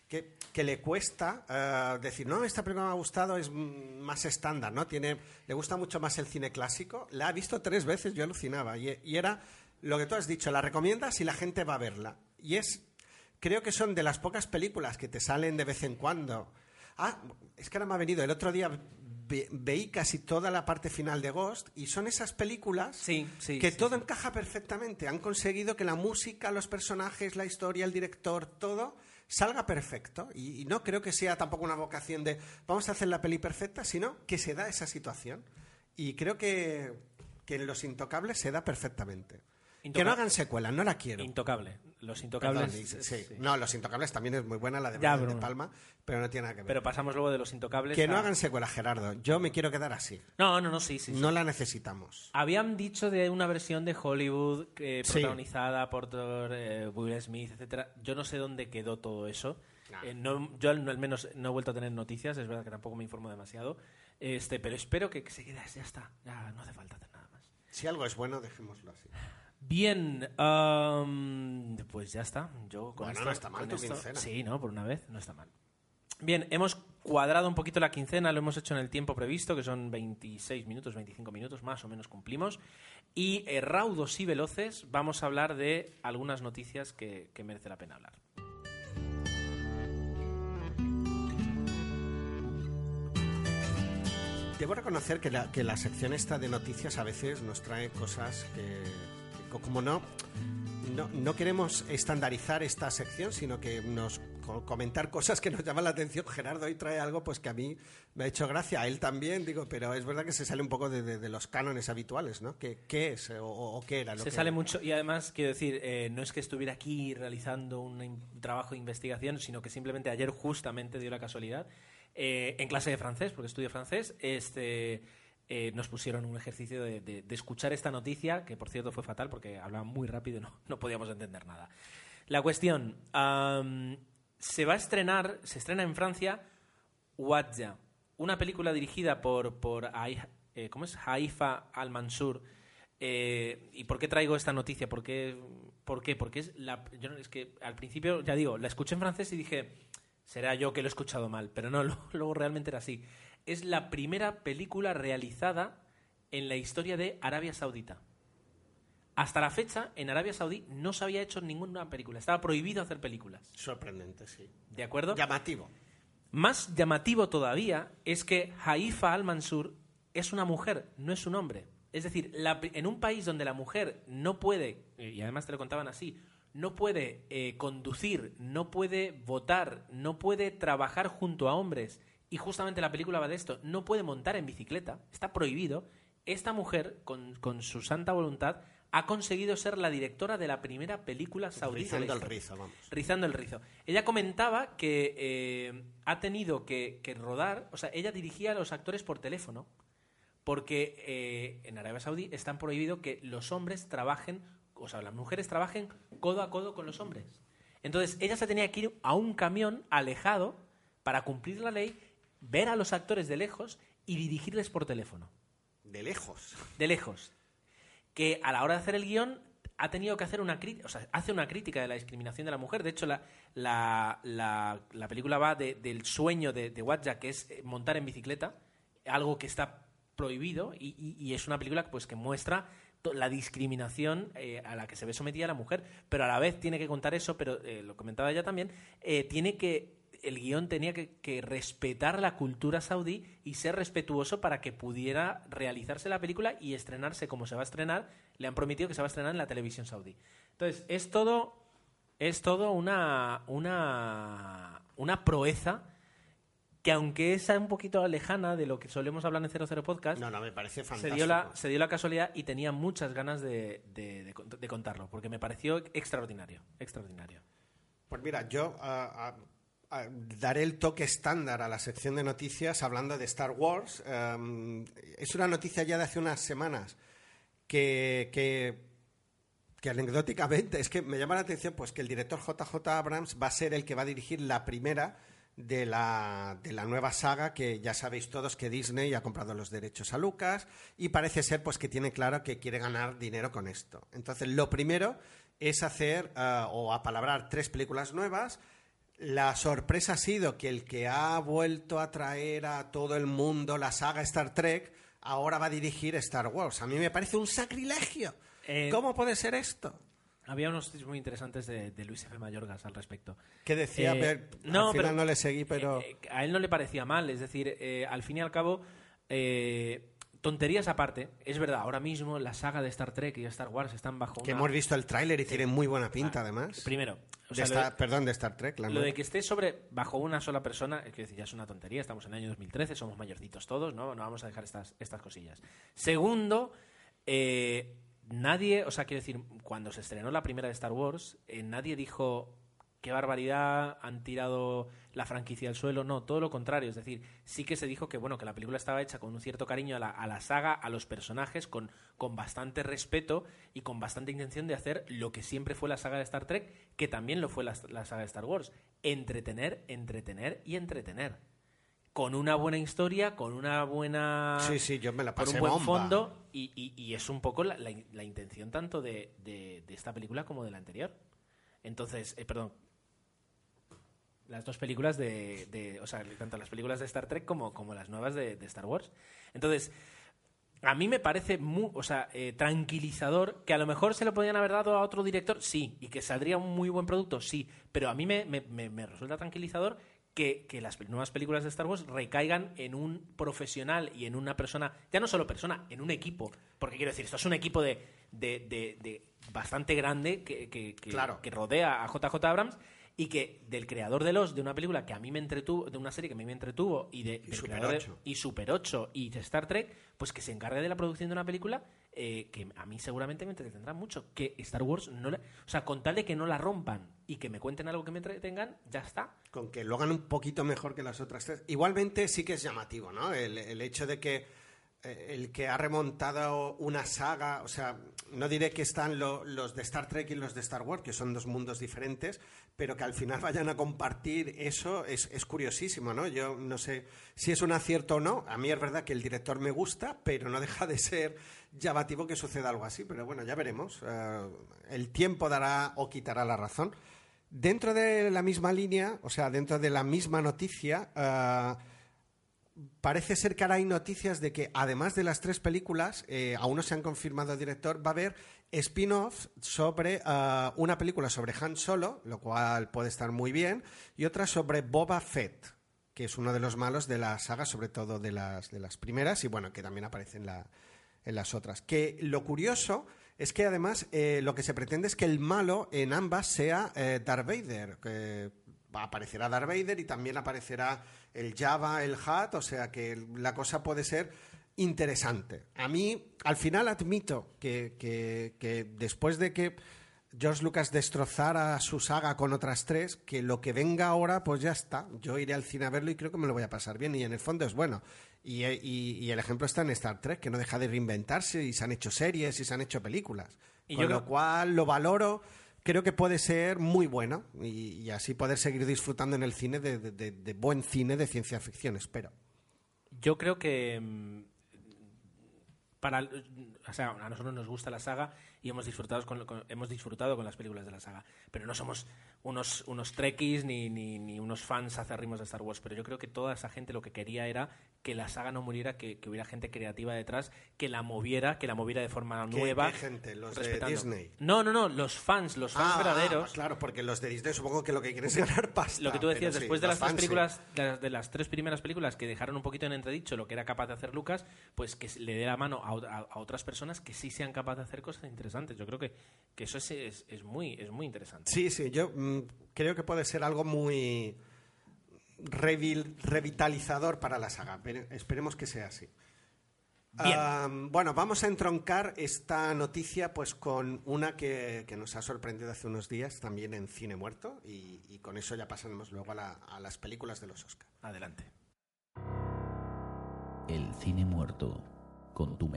que, que le cuesta eh, decir, no, esta película me ha gustado, es más estándar, ¿no? Tiene, le gusta mucho más el cine clásico. La ha visto tres veces, yo alucinaba. Y, y era lo que tú has dicho, la recomiendas y la gente va a verla. Y es, creo que son de las pocas películas que te salen de vez en cuando. Ah, es que ahora me ha venido. El otro día ve- veí casi toda la parte final de Ghost y son esas películas Sí, sí, que sí, todo encaja perfectamente. Han conseguido que la música, los personajes, la historia, el director, todo salga perfecto. Y, y no creo que sea tampoco una vocación de vamos a hacer la peli perfecta, sino que se da esa situación. Y creo que, que en Los Intocables se da perfectamente. Que no hagan secuela, no la quiero. Intocable. Los intocables. sí, sí. sí. No, Los Intocables también es muy buena, la de Ya, De. Palma, pero no tiene nada que ver. Pero pasamos luego de los intocables. que no a- hagan secuela, Gerardo. Yo me quiero quedar así. No, no, no, sí, sí. sí. No la necesitamos. Habían dicho de una versión de Hollywood eh, Sí. protagonizada por eh, Will Smith, etcétera. Yo no sé dónde quedó todo eso. Nah. Eh, no- yo al, menos no he vuelto a tener noticias, es verdad que tampoco me informo demasiado. Este, pero espero que, que se quede, ya está, ya no hace falta hacer nada más. Si algo es bueno, dejémoslo así. Bien, pues ya está. Yo con Bueno, esto- no está mal tu esto- quincena. Sí, no, por una vez no está mal. Bien, hemos cuadrado un poquito la quincena, lo hemos hecho en el tiempo previsto, que son 26 minutos, 25 minutos, más o menos cumplimos. Y eh, raudos y veloces vamos a hablar de algunas noticias que, que merece la pena hablar. Debo reconocer que la, que la sección esta de noticias a veces nos trae cosas que, como no, no, no queremos estandarizar esta sección, sino que nos co- comentar cosas que nos llaman la atención. Gerardo hoy trae algo pues que a mí me ha hecho gracia, a él también, digo, pero es verdad que se sale un poco de, de- de los cánones habituales, ¿no? ¿Qué, qué es o, o qué era? Lo Se que- sale mucho y además quiero decir, eh, no es que estuviera aquí realizando un trabajo de investigación, sino que simplemente ayer justamente dio la casualidad, eh, en clase de francés, porque estudio francés, este, eh, nos pusieron un ejercicio de, escuchar esta noticia, que por cierto fue fatal porque hablaba muy rápido y no, podíamos entender nada. La cuestión, am, se va a estrenar, se estrena en Francia, Wadja, una película dirigida por, por eh, ¿cómo es? Haifa Al-Mansur. Eh, ¿Y por qué traigo esta noticia? ¿Por qué? ¿Por qué? Porque es, la, es que al principio, ya digo, la escuché en francés y dije, será yo que lo he escuchado mal, pero no, luego realmente era así. Es la primera película realizada en la historia de Arabia Saudita. Hasta la fecha, en Arabia Saudí no se había hecho ninguna película. Estaba prohibido hacer películas. Sorprendente, sí. ¿De acuerdo? Llamativo. Más llamativo todavía es que Haifa al-Mansur es una mujer, no es un hombre. Es decir, la en un país donde la mujer no puede, eh, y además te lo contaban así, no puede eh, conducir, no puede votar, no puede trabajar junto a hombres, y justamente la película va de esto, no puede montar en bicicleta, está prohibido, esta mujer, con, con su santa voluntad, ha conseguido ser la directora de la primera película la Rizando el rizo, vamos. Rizando el rizo. Ella comentaba que eh, ha tenido que, que rodar, o sea, ella dirigía a los actores por teléfono, porque eh, en Arabia Saudí están prohibido que los hombres trabajen, o sea, las mujeres trabajen codo a codo con los hombres. Entonces, ella se tenía que ir a un camión alejado para cumplir la ley, ver a los actores de lejos y dirigirles por teléfono De lejos. de lejos, que a la hora de hacer el guion ha tenido que hacer una crítica, o sea, hace una crítica de la discriminación de la mujer. De hecho, la, la, la- la película va de- del sueño de, de Wadja, que es eh, montar en bicicleta, algo que está prohibido, y, y- y es una película pues, que muestra la discriminación eh, a la que se ve sometida la mujer, pero a la vez tiene que contar eso, pero eh, lo comentaba ella también, eh, tiene que el guion tenía que, que respetar la cultura saudí y ser respetuoso para que pudiera realizarse la película y estrenarse como se va a estrenar. Le han prometido que se va a estrenar en la televisión saudí. Entonces, es todo, es todo una, una, una proeza que aunque es un poquito lejana de lo que solemos hablar en 00 Podcast, No, no, me parece se fantástico. dio, la, se dio la casualidad y tenía muchas ganas de, de- de cont- de contarlo, porque me pareció extraordinario, extraordinario. Pues mira, yo ah, ah, daré el toque estándar a la sección de noticias hablando de Star Wars. Em, es una noticia ya de hace unas semanas que, que, que anecdóticamente es que me llama la atención pues que el director JJ Abrams va a ser el que va a dirigir la primera de la, de la nueva saga que ya sabéis todos que Disney ha comprado los derechos a Lucas y parece ser pues que tiene claro que quiere ganar dinero con esto. Entonces, lo primero es hacer ah, o apalabrar tres películas nuevas. La sorpresa ha sido que el que ha vuelto a traer a todo el mundo la saga Star Trek ahora va a dirigir Star Wars. A mí me parece un sacrilegio. Eh, ¿Cómo puede ser esto? Había unos tweets muy interesantes de, de Luis F. Mayorgas al respecto. Que decía, Eh, pero no, al final pero- no le seguí, pero... Eh, a él no le parecía mal, es decir, al fin y al cabo, eh, tonterías aparte, es verdad, ahora mismo la saga de Star Trek y Star Wars están bajo que una... hemos visto el tráiler y tiene muy buena pinta, además. Primero, o De sea, de- perdón, de Star Trek. La Lo nueva. de que esté sobre bajo una sola persona, es que decir, ya es una tontería, estamos en el año 2013, somos mayorcitos todos, ¿no? No vamos a dejar estas, estas cosillas. Segundo, eh, nadie, o sea, quiero decir, cuando se estrenó la primera de Star Wars, eh, nadie dijo qué barbaridad, han tirado la franquicia al suelo, no, todo lo contrario, es decir, sí que se dijo que bueno, que la película estaba hecha con un cierto cariño a la, a la saga, a los personajes, con, con bastante respeto y con bastante intención de hacer lo que siempre fue la saga de Star Trek, que también lo fue la, la saga de Star Wars, entretener, entretener y entretener. Con una buena historia, con una buena Sí, sí, yo me la con pasé un buen bomba. fondo y, y- y es un poco la, la- la intención tanto de, de- de esta película como de la anterior. Entonces, eh, perdón, las dos películas de, de- o sea, tanto las películas de Star Trek como, como las nuevas de, de Star Wars. Entonces, a mí me parece muy, o sea, eh, tranquilizador que a lo mejor se lo podían haber dado a otro director, sí, y que saldría un muy buen producto, sí, pero a mí me, me- me- me resulta tranquilizador que, que las nuevas películas de Star Wars recaigan en un profesional y en una persona, ya no solo persona, en un equipo, porque quiero decir, esto es un equipo de, de- de- de bastante grande que, que- que- Claro. que rodea a JJ Abrams y que del creador de los de una película que a mí me entretuvo de una serie que a mí me entretuvo y de Y del Super creador de- 8. y Super 8 y de Star Trek pues que se encargue de la producción de una película eh, que a mí seguramente me entretendrá mucho que Star Wars no la- o sea con tal de que no la rompan y que me cuenten algo que me entretengan ya está Con que lo hagan un poquito mejor que las otras tres. Igualmente sí que es llamativo, ¿no? El, el hecho de que el que ha remontado una saga, o sea, no diré que están lo- los de Star Trek y los de Star Wars, que son dos mundos diferentes, pero que al final vayan a compartir eso es, es curiosísimo, ¿no? Yo no sé si es un acierto o no. A mí es verdad que el director me gusta, pero no deja de ser llamativo que suceda algo así. Pero bueno, ya veremos. Eh, el tiempo dará o quitará la razón. Dentro de la misma línea, o sea, dentro de la misma noticia, eh, parece ser que ahora hay noticias de que además de las tres películas, eh, aún no se han confirmado director, va a haber spin-off sobre eh, una película sobre Han Solo, lo cual puede estar muy bien, y otra sobre Boba Fett, que es uno de los malos de la saga, sobre todo de las, de las primeras, y bueno, que también aparece en, la, en las otras. Que lo curioso es que además eh, lo que se pretende es que el malo en ambas sea Darth Vader. Aparecerá Darth Vader y también aparecerá el Java, el Hat, o sea que la cosa puede ser interesante. A mí, al final admito que, que, que después de que George Lucas destrozara su saga con otras tres, que lo que venga ahora, pues ya está. Yo iré al cine a verlo y creo que me lo voy a pasar bien. Y en el fondo es bueno. Y, y- y el ejemplo está en Star Trek, que no deja de reinventarse y se han hecho series y se han hecho películas. Y con yo lo creo- cual lo valoro. Creo que puede ser muy bueno y, así poder seguir disfrutando en el cine de, buen cine de ciencia ficción, espero. Yo creo que mm, para o sea, a nosotros nos gusta la saga y hemos disfrutado con, hemos disfrutado con las películas de la saga, pero no somos unos unos trekkies ni, ni, ni unos fans acérrimos de Star Wars, pero yo creo que toda esa gente lo que quería era que la saga no muriera, que, que hubiera gente creativa detrás, que la moviera, que la moviera de forma ¿Qué- nueva. qué gente? ¿Los de. Disney? No, no, no, los fans, los fans Ah, verdaderos. ah, claro, porque los de Disney supongo que lo que quieren es ganar pasta. Lo que tú decías, sí, después de las tres sí. películas, de las, de las tres primeras películas que dejaron un poquito en entredicho lo que era capaz de hacer Lucas, pues que le dé la mano a, ot- a- a otras personas que sí sean capaces de hacer cosas interesantes. Yo creo que, que eso es, es, es muy, es muy interesante. Sí, sí, yo mm, creo que puede ser algo muy revitalizador para la saga. esperemos que sea así. Bien. Bueno, vamos a entroncar esta noticia pues con una que, que nos ha sorprendido hace unos días también en Cine Muerto y, y con eso ya pasaremos luego a, la- a las películas de los Oscar. Adelante. El cine muerto con tu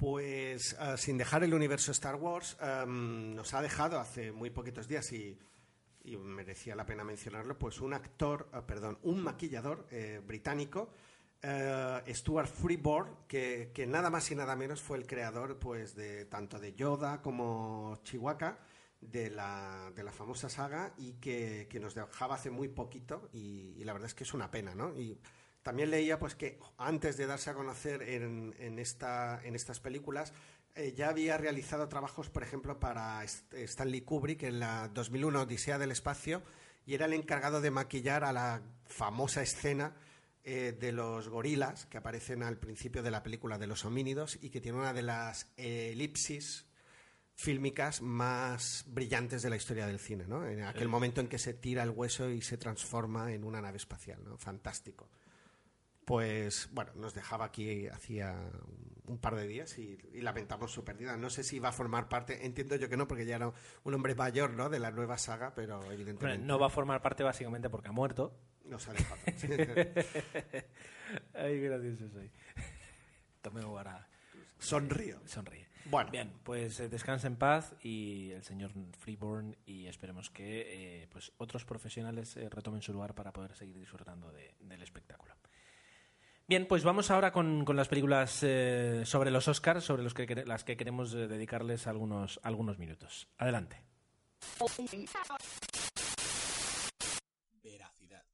Pues ah, sin dejar el universo Star Wars, am, nos ha dejado hace muy poquitos días y, y merecía la pena mencionarlo, pues un actor, ah, perdón, un maquillador eh, británico, eh, Stuart Freeborn, que, nada más y nada menos fue el creador pues de tanto de Yoda como Chihuahua de la, de la famosa saga y que, que nos dejaba hace muy poquito y, y la verdad es que es una pena, ¿no? Y también leía pues que antes de darse a conocer en, en, esta, en estas películas eh, ya había realizado trabajos, por ejemplo, para Stanley Kubrick en la 2001 Odisea del Espacio y era el encargado de maquillar a la famosa escena eh, de los gorilas que aparecen al principio de la película de los homínidos y que tiene una de las elipsis fílmicas más brillantes de la historia del cine, ¿no? En aquel momento en que se tira el hueso y se transforma en una nave espacial, ¿no? Fantástico. Pues bueno, nos dejaba aquí hacía un par de días y, y lamentamos su pérdida. No sé si va a formar parte, entiendo yo que no, porque ya era un hombre mayor, ¿no? De la nueva saga, pero evidentemente no va a formar parte básicamente porque ha muerto. nos ha dejado. Ay, gracioso soy. Tomé ahora. Sonrío. Sonríe. Bueno. Bien, pues eh, descansa en paz y el señor Freeborn y esperemos que eh, pues otros profesionales eh, retomen su lugar para poder seguir disfrutando de- del espectáculo. Bien, pues vamos ahora con, con las películas eh, sobre los Oscars, sobre los que, las que queremos eh, dedicarles algunos, algunos minutos. Adelante. Veracidad,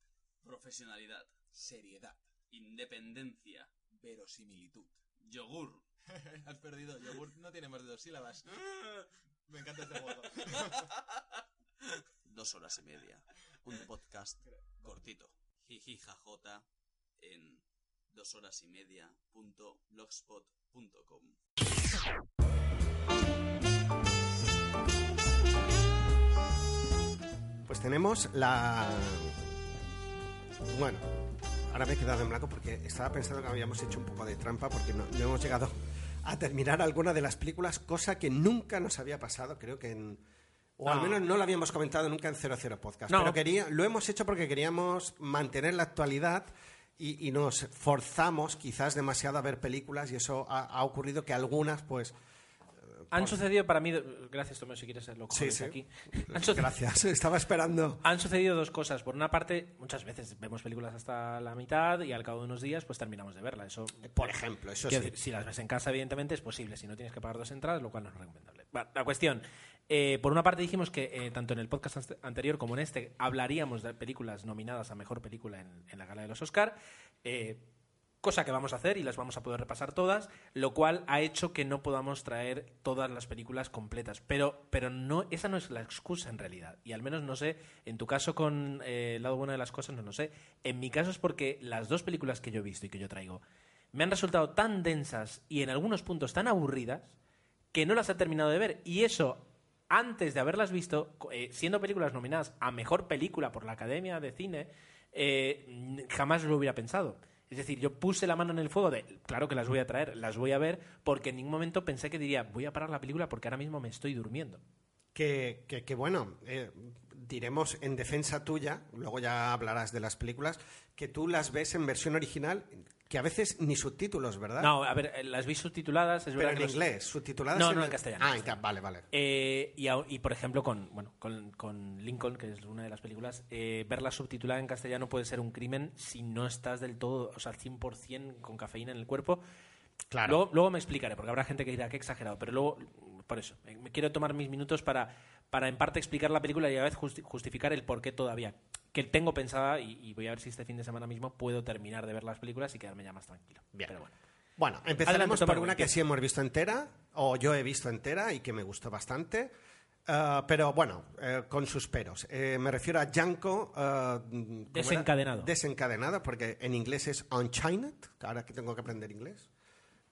profesionalidad, seriedad, independencia, verosimilitud, yogur. Has perdido. Yogurt no tiene más de dos sílabas. Me encanta este juego. Dos horas y media. Un podcast cortito. Jiji jajota en dos horas y media punto. Pues tenemos la. Bueno, ahora me he quedado en blanco porque estaba pensando que habíamos hecho un poco de trampa porque no, no hemos llegado a terminar alguna de las películas, cosa que nunca nos había pasado, creo que en. O al No. menos no lo habíamos comentado nunca en 00 Podcast. No. Pero quería, lo hemos hecho porque queríamos mantener la actualidad y, y nos forzamos quizás demasiado a ver películas y eso ha, ha ocurrido que algunas, pues. Han sucedido para mí... Gracias, Tomeo, si quieres lo Sí, sí. aquí. Sucedido- Gracias, estaba esperando. Han sucedido dos cosas. Por una parte, muchas veces vemos películas hasta la mitad y al cabo de unos días pues terminamos de verla. Eso, Por ejemplo, eso sí. decir, si las ves en casa, evidentemente es posible. Si no tienes que pagar dos entradas, lo cual no es recomendable. Va, la cuestión, eh, por una parte dijimos que eh, tanto en el podcast ante- anterior como en este hablaríamos de películas nominadas a mejor película en, la gala de los Oscar. Eh, cosa que vamos a hacer y las vamos a poder repasar todas, lo cual ha hecho que no podamos traer todas las películas completas. Pero, pero no, esa no es la excusa en realidad. Y al menos no sé, en tu caso con el lado bueno de las cosas, no lo sé. En mi caso es porque las dos películas que yo he visto y que yo traigo me han resultado tan densas y en algunos puntos tan aburridas que no las he terminado de ver. Y eso, antes de haberlas visto, eh, siendo películas nominadas a Mejor Película por la Academia de Cine, eh, jamás lo hubiera pensado. Es decir, yo puse la mano en el fuego de, claro que las voy a traer, las voy a ver, porque en ningún momento pensé que diría, voy a parar la película porque ahora mismo me estoy durmiendo. Que, bueno, eh, diremos en defensa tuya, luego ya hablarás de las películas, que tú las ves en versión original, que a veces ni subtítulos, ¿verdad? No, a ver, eh, las vi subtituladas, es pero verdad en que los- inglés, subtituladas No, no, en castellano. Ah, en vale, vale. Eh, y, a- y, por ejemplo, con, bueno, con, con Lincoln, que es una de las películas, eh, verla subtitulada en castellano puede ser un crimen si no estás del todo, o sea, al 100% con cafeína en el cuerpo. Claro. Luego, luego me explicaré, porque habrá gente que dirá que exagerado, pero luego, por eso, me me quiero tomar mis minutos para, para en parte explicar la película y a la vez justi- justificar el por qué todavía. Que tengo pensada, y, y voy a ver si este fin de semana mismo puedo terminar de ver las películas y quedarme ya más tranquilo. Bien. Pero bueno. Bueno, empezaremos por una que sí hemos visto entera, o yo he visto entera y que me gustó bastante. Ah, pero bueno, eh, con sus peros. Eh, me refiero a Django. ah, ¿cómo era? Desencadenado. Desencadenado, porque en inglés es Unchained. Ahora que tengo que aprender inglés.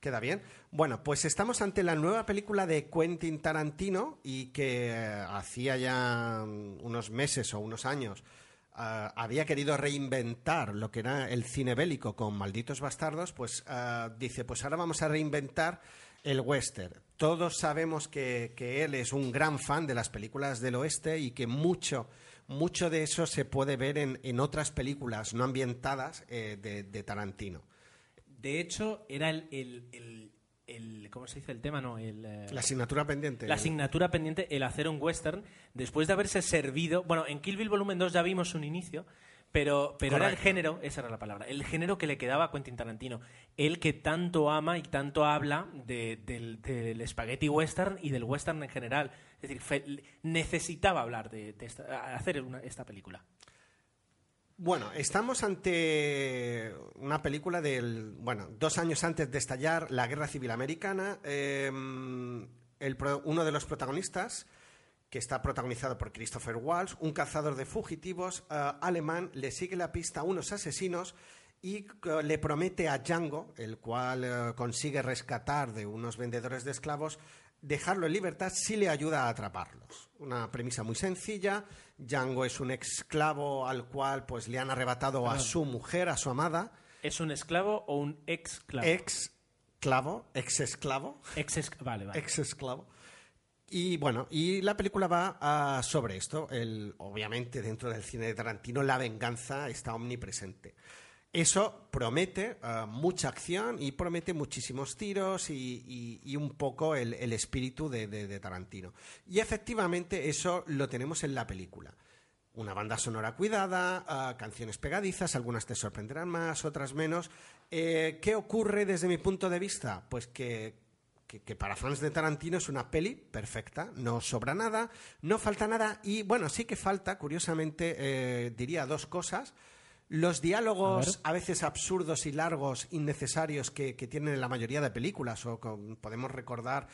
Queda bien. Bueno, pues estamos ante la nueva película de Quentin Tarantino y que eh, hacía ya mm, unos meses o unos años ah, había querido reinventar lo que era el cine bélico con Malditos Bastardos, pues ah, dice, pues ahora vamos a reinventar el western. Todos sabemos que, él es un gran fan de las películas del oeste y que mucho, mucho de eso se puede ver en, en otras películas no ambientadas eh, de Tarantino. De hecho, era el, el, el- el- ¿cómo se dice el tema? No, el, eh, La asignatura pendiente. la asignatura pendiente, el hacer un western, después de haberse servido. Bueno, en Kill Bill Volumen 2 ya vimos un inicio, pero, pero era el género, esa era la palabra, el género que le quedaba a Quentin Tarantino. El que tanto ama y tanto habla de- del, del spaghetti western y del western en general. Es decir, fe- necesitaba hablar de, de esta- hacer una- esta película. Bueno, estamos ante una película del. Bueno, dos años antes de estallar la Guerra Civil Americana. eh, el uno de los protagonistas, que está protagonizado por Christopher Walsh, un cazador de fugitivos eh, alemán, le sigue la pista a unos asesinos y le promete a Django, el cual eh, consigue rescatar de unos vendedores de esclavos, dejarlo en libertad si le ayuda a atraparlos. Una premisa muy sencilla. Django es un esclavo al cual pues le han arrebatado a su mujer, a su amada, ¿Es un esclavo o un esclavo? ex-clavo, ex-esclavo, Ex esc- vale, vale. ex-esclavo. Y bueno, y la película va ah, sobre esto. El, obviamente, dentro del cine de Tarantino, la venganza está omnipresente. Eso promete ah, mucha acción y promete muchísimos tiros y, un poco el, espíritu de, Tarantino. Y efectivamente eso lo tenemos en la película. Una banda sonora cuidada, ah, canciones pegadizas, algunas te sorprenderán más, otras menos. Eh, ¿Qué ocurre desde mi punto de vista? Pues que, para fans de Tarantino es una peli perfecta, no sobra nada, no falta nada y bueno, sí que falta, curiosamente, eh, diría dos cosas. Los diálogos a, veces absurdos y largos, innecesarios que, que tienen en la mayoría de películas, o con- podemos recordar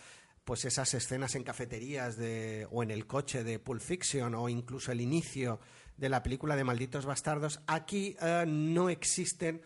pues esas escenas en cafeterías de, o en el coche de Pulp Fiction o incluso el inicio de la película de Malditos Bastardos, aquí eh, no existen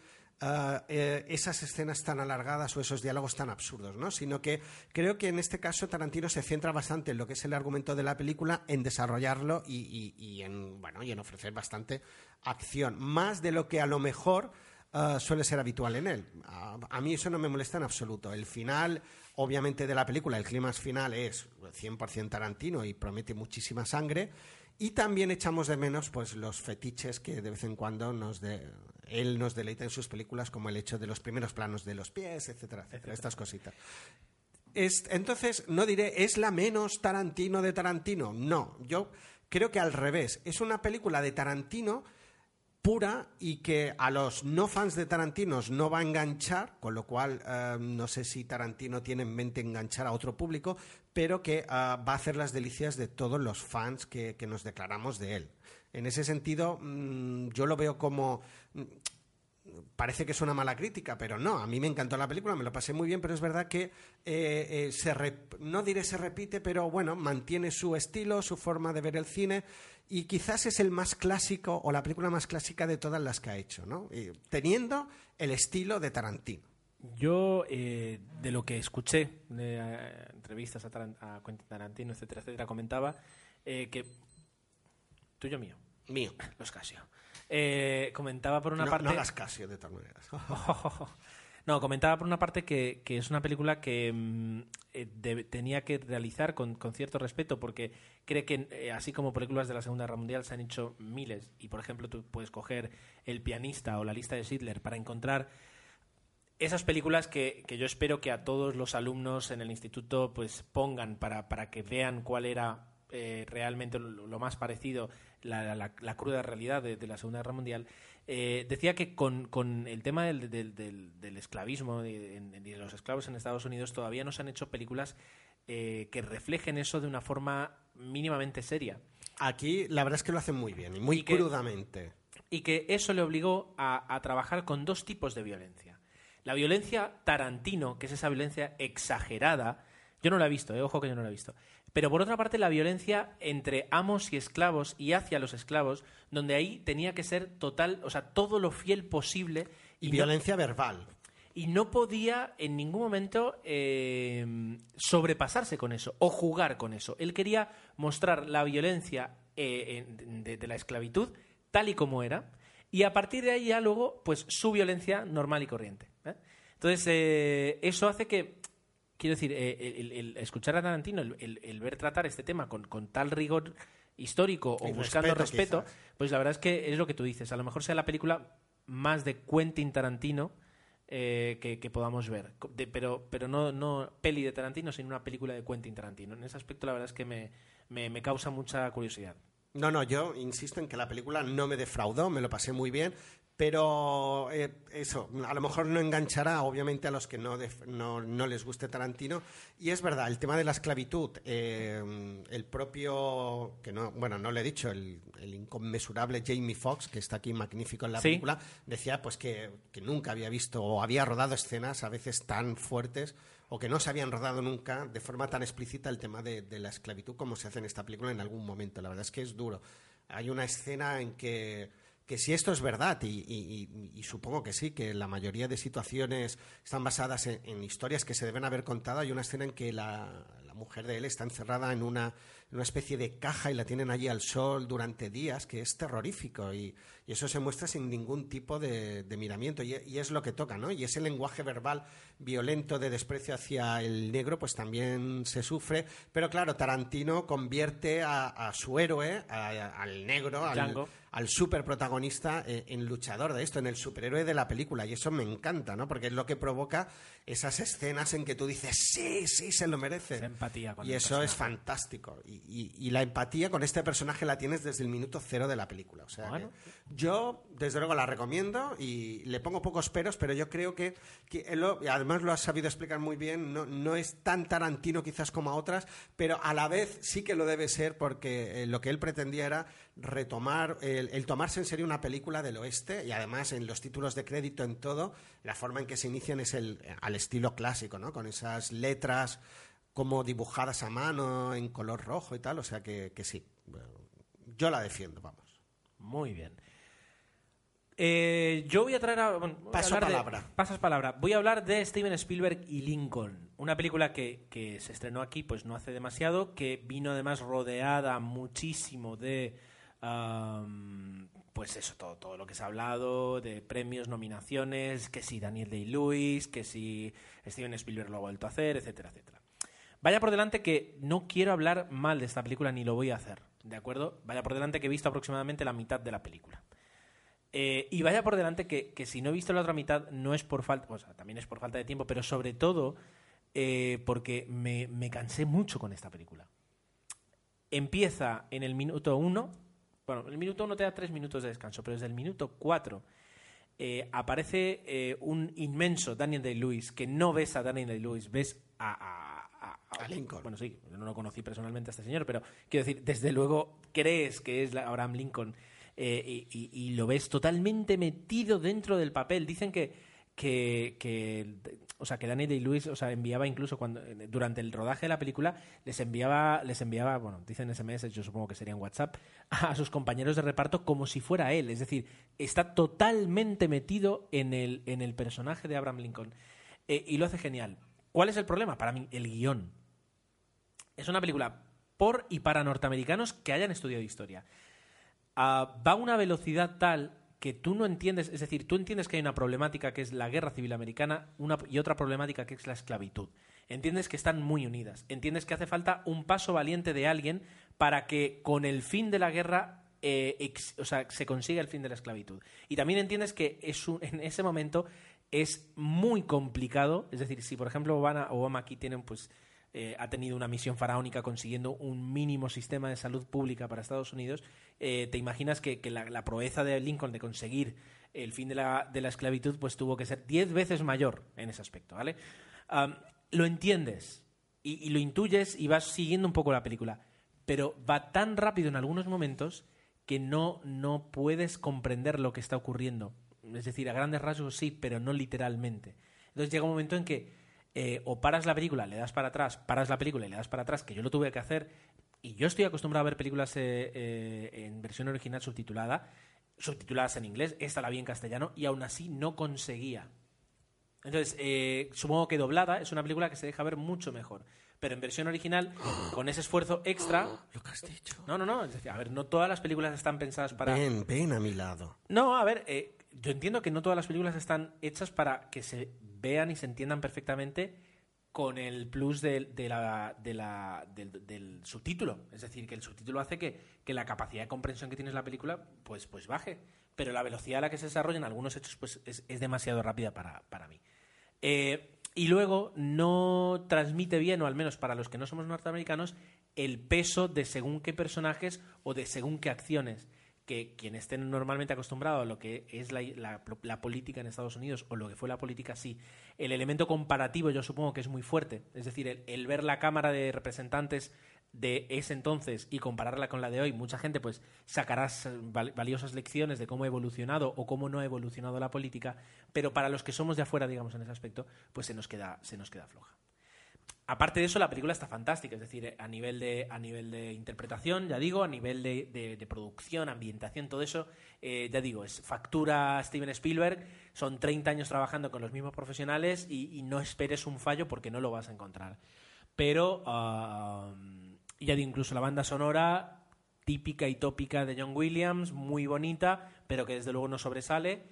eh, eh, esas escenas tan alargadas o esos diálogos tan absurdos, ¿no? Sino que creo que en este caso Tarantino se centra bastante en lo que es el argumento de la película, en desarrollarlo y, en bueno y en ofrecer bastante acción, más de lo que a lo mejor eh, suele ser habitual en él. A, mí eso no me molesta en absoluto. El final, obviamente, de la película, el clímax final es 100% Tarantino y promete muchísima sangre. Y también echamos de menos pues los fetiches que de vez en cuando nos de, él nos deleita en sus películas, como el hecho de los primeros planos de los pies, etcétera, etcétera, estas cositas. Es- entonces, no diré, ¿es la menos Tarantino de Tarantino? No, yo creo que al revés. Es una película de Tarantino pura y que a los no fans de Tarantino no va a enganchar, con lo cual eh, no sé si Tarantino tiene en mente enganchar a otro público, pero que eh, va a hacer las delicias de todos los fans que, que nos declaramos de él. En ese sentido, mm, yo lo veo como... parece que es una mala crítica, pero no, a mí me encantó la película, me lo pasé muy bien, pero es verdad que eh, eh, se rep- no diré se repite, pero bueno, mantiene su estilo, su forma de ver el cine y quizás es el más clásico o la película más clásica de todas las que ha hecho, ¿no? Y teniendo el estilo de Tarantino. Yo, eh, de lo que escuché de eh, entrevistas a, Taran- a Quentin Tarantino, etcétera, etcétera, comentaba eh, que. Tuyo mío, Mío. los Casio. Eh, comentaba por una no, parte. no hagas Casio, de todas maneras. No, comentaba por una parte que, que es una película que mm, eh, tenía que realizar con, con cierto respeto porque cree que, eh, así como películas de la Segunda Guerra Mundial, se han hecho miles. Y, por ejemplo, tú puedes coger El pianista o la lista de Schindler para encontrar esas películas que, que yo espero que a todos los alumnos en el instituto pues pongan para, para que vean cuál era eh, realmente lo, lo más parecido, la, la- la cruda realidad de, de la Segunda Guerra Mundial. Eh, decía que con, con el tema del, del- del- del esclavismo y de, los esclavos en Estados Unidos todavía no se han hecho películas eh, que reflejen eso de una forma mínimamente seria. Aquí la verdad es que lo hacen muy bien y muy Y que- crudamente. Y que eso le obligó a, a trabajar con dos tipos de violencia. La violencia Tarantino, que es esa violencia exagerada, yo no la he visto, eh, ojo que yo no la he visto. Pero por otra parte, la violencia entre amos y esclavos y hacia los esclavos, donde ahí tenía que ser total, o sea, todo lo fiel posible. Y, violencia verbal. y no podía en ningún momento eh, sobrepasarse con eso o jugar con eso. Él quería mostrar la violencia eh, de, de la esclavitud tal y como era y a partir de ahí ya luego pues su violencia normal y corriente. ¿eh? Entonces eh, eso hace que quiero decir eh, el, el escuchar a Tarantino, el, el- el ver tratar este tema con, con tal rigor histórico o Y buscando respeto, pues la verdad es que es lo que tú dices. A lo mejor sea la película más de Quentin Tarantino eh, que, que podamos ver. De- pero pero no, no peli de Tarantino, sino una película de Quentin Tarantino. En ese aspecto la verdad es que me, me, me causa mucha curiosidad. No, no, yo insisto en que la película no me defraudó, me lo pasé muy bien, pero eh, eso, a lo mejor no enganchará obviamente a los que no, def- no, no les guste Tarantino. Y es verdad, el tema de la esclavitud, eh, el propio, que no, bueno, no le he dicho, el, el inconmensurable Jamie Foxx, que está aquí magnífico en la Sí. película, decía pues que, que nunca había visto o había rodado escenas a veces tan fuertes o que no se habían rodado nunca de forma tan explícita el tema de, la esclavitud como se hace en esta película en algún momento. La verdad es que es duro. Hay una escena en que, que si esto es verdad, y, supongo que sí, que la mayoría de situaciones están basadas en, historias que se deben haber contado, hay una escena en que la mujer de él está encerrada en una, una especie de caja y la tienen allí al sol durante días, que es terrorífico. Y, eso se muestra sin ningún tipo de, miramiento. Y, es lo que toca, ¿no? Y ese lenguaje verbal violento de desprecio hacia el negro, pues también se sufre. Pero claro, Tarantino convierte a, su héroe, al negro, al, Django. Al superprotagonista eh, en luchador de esto, en el superhéroe de la película. Y eso me encanta, ¿no? Porque es lo que provoca esas escenas en que tú dices, sí, sí, se lo merece. Esa empatía con Y eso es fantástico. Y, y- y la empatía con este personaje la tienes desde el minuto cero de la película. O sea, Bueno. que yo, desde luego, la recomiendo y le pongo pocos peros, pero yo creo que, que lo- además lo has sabido explicar muy bien, no, no es tan tarantino quizás como a otras, pero a la vez sí que lo debe ser porque eh, lo que él pretendía era retomar, el, tomarse en serio una película del oeste y además en los títulos de crédito, en todo, la forma en que se inician es el, al estilo clásico, ¿no? Con esas letras como dibujadas a mano en color rojo y tal, o sea que, que sí, yo la defiendo, vamos. Muy bien. Eh, yo voy a traer a, bueno, a Paso de- palabra. pasas palabra. Voy a hablar de Steven Spielberg y Lincoln, una película que, que se estrenó aquí pues no hace demasiado, que vino además rodeada muchísimo de pues eso, todo, todo lo que se ha hablado, de premios, nominaciones, que si Daniel Day-Lewis, que si Steven Spielberg lo ha vuelto a hacer, etcétera, etcétera. Vaya por delante que no quiero hablar mal de esta película ni lo voy a hacer, ¿de acuerdo? Vaya por delante que he visto aproximadamente la mitad de la película. Eh, y vaya por delante que, que si no he visto la otra mitad no es por falta, o sea, también es por falta de tiempo, pero sobre todo eh, porque me, me cansé mucho con esta película. Empieza en el minuto uno, bueno, el minuto uno te da tres minutos de descanso, pero desde el minuto cuatro eh, aparece un inmenso Daniel Day-Lewis, que no ves a Daniel Day-Lewis, ves a, a- a- A Lincoln. Bueno, sí, yo no lo conocí personalmente a este señor, pero quiero decir, desde luego crees que es la- Abraham Lincoln. Eh, y, y- lo ves totalmente metido dentro del papel. Dicen que, que, que, o sea, que Danny Day-Lewis o sea, enviaba incluso cuando durante el rodaje de la película les enviaba, les enviaba, bueno, dicen SMS, yo supongo que serían WhatsApp, a sus compañeros de reparto como si fuera él. Es decir, está totalmente metido en el, en el personaje de Abraham Lincoln. Eh, y lo hace genial. ¿Cuál es el problema? Para mí, el guion. Es una película por y para norteamericanos que hayan estudiado historia. Va a una velocidad tal que tú no entiendes, es decir, tú entiendes que hay una problemática que es la guerra civil americana y otra problemática que es la esclavitud. Entiendes que están muy unidas. Entiendes que hace falta un paso valiente de alguien para que con el fin de la guerra eh, o sea, se consiga el fin de la esclavitud. Y también entiendes que es un- en ese momento es muy complicado. Es decir, si por ejemplo Obama, Obama aquí tienen pues eh, ha tenido una misión faraónica consiguiendo un mínimo sistema de salud pública para Estados Unidos, eh, te imaginas que, la, proeza de Lincoln de conseguir el fin de la, esclavitud pues tuvo que ser diez veces mayor en ese aspecto, ¿vale? Lo entiendes y, y lo intuyes y vas siguiendo un poco la película, pero va tan rápido en algunos momentos que no, no puedes comprender lo que está ocurriendo. Es decir, a grandes rasgos sí, pero no literalmente. Entonces llega un momento en que eh, o paras la película, le das para atrás, paras la película y le das para atrás, que yo lo tuve que hacer, y yo estoy acostumbrado a ver películas eh, eh, en versión original subtitulada, subtituladas en inglés, esta la vi en castellano, y aún así no conseguía. Entonces, supongo que doblada es una película que se deja ver mucho mejor. Pero en versión original, con ese esfuerzo extra. Lo que has dicho. No, no, no. Es decir, a ver, no todas las películas están pensadas para. Ven, ven a mi lado. No, a ver, eh, yo entiendo que no todas las películas están hechas para que se vean y se entiendan perfectamente con el plus del- subtítulo. Es decir, que el subtítulo hace que, la capacidad de comprensión que tienes la película pues, pues baje. Pero la velocidad a la que se desarrollan algunos hechos pues, es, es demasiado rápida para, para mí. Eh, y luego no transmite bien, o al menos para los que no somos norteamericanos, el peso de según qué personajes o de según qué acciones. Que quien esté normalmente acostumbrado a lo que es la, política en Estados Unidos o lo que fue la política, sí. El elemento comparativo yo supongo que es muy fuerte. Es decir, el, el ver la Cámara de Representantes de ese entonces y compararla con la de hoy, mucha gente pues sacará valiosas lecciones de cómo ha evolucionado o cómo no ha evolucionado la política, pero para los que somos de afuera, digamos, en ese aspecto, pues se nos queda, se nos queda floja. Aparte de eso, la película está fantástica, es decir, a nivel de, a nivel de interpretación, ya digo, a nivel de, de- producción, ambientación, todo eso, eh, ya digo, es factura Steven Spielberg, son 30 años trabajando con los mismos profesionales y, no esperes un fallo porque no lo vas a encontrar. Pero, ah, ya digo, incluso la banda sonora, típica y tópica de John Williams, muy bonita, pero que desde luego no sobresale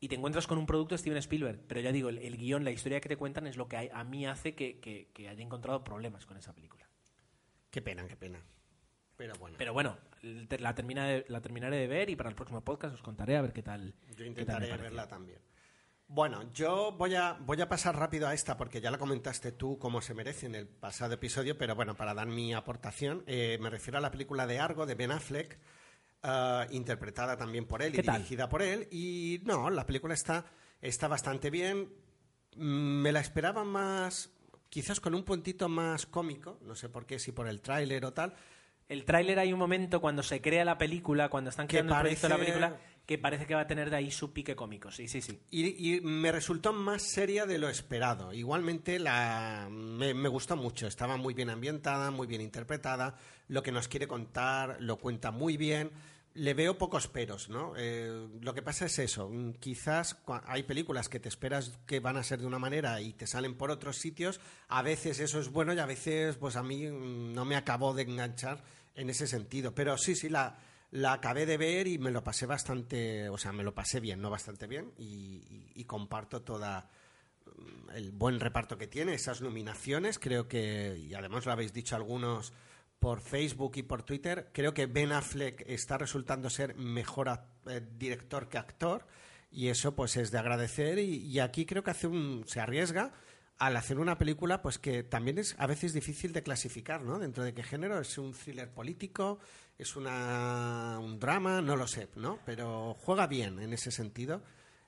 y te encuentras con un producto de Steven Spielberg. Pero ya digo, el, el guion, la historia que te cuentan es lo que hay- a mí hace que, que- que haya encontrado problemas con esa película. Qué pena, qué pena. Pero bueno, Pero bueno, la, termina de- la terminaré de ver y para el próximo podcast os contaré a ver qué tal. yo tal intentaré verla también. Bueno, yo voy a, voy a pasar rápido a esta porque ya la comentaste tú como se merece en el pasado episodio, pero bueno, para dar mi aportación, eh, me refiero a la película de Argo de Ben Affleck, ah, interpretada también por él y dirigida por él. Y no, la película está, está bastante bien. Mm, Me la esperaba más, quizás con un puntito más cómico, no sé por qué, si por el tráiler o tal. El tráiler hay un momento cuando se crea la película, cuando están creando el proyecto de la película, que parece que va a tener de ahí su pique cómico. Sí, sí, sí. Y, y me resultó más seria de lo esperado. Igualmente la, me, me gustó mucho. Estaba muy bien ambientada, muy bien interpretada. Lo que nos quiere contar lo cuenta muy bien. Le veo pocos peros, ¿no? Eh, lo que pasa es eso. mm, Quizás hay películas que te esperas que van a ser de una manera y te salen por otros sitios. A veces eso es bueno y a veces, pues a mí mm, no me acabó de enganchar en ese sentido. Pero sí, sí, la, la acabé de ver y me lo pasé bastante, o sea, me lo pasé bien, no bastante bien, y, y- y comparto toda mm, el buen reparto que tiene, esas nominaciones, creo que, y además lo habéis dicho algunos por Facebook y por Twitter, creo que Ben Affleck está resultando ser mejor eh, director que actor, y eso pues es de agradecer, y, y aquí creo que hace un, se arriesga al hacer una película pues que también es a veces difícil de clasificar, ¿no? Dentro de qué género, es un thriller político, es una, un drama, no lo sé, ¿no? Pero juega bien en ese sentido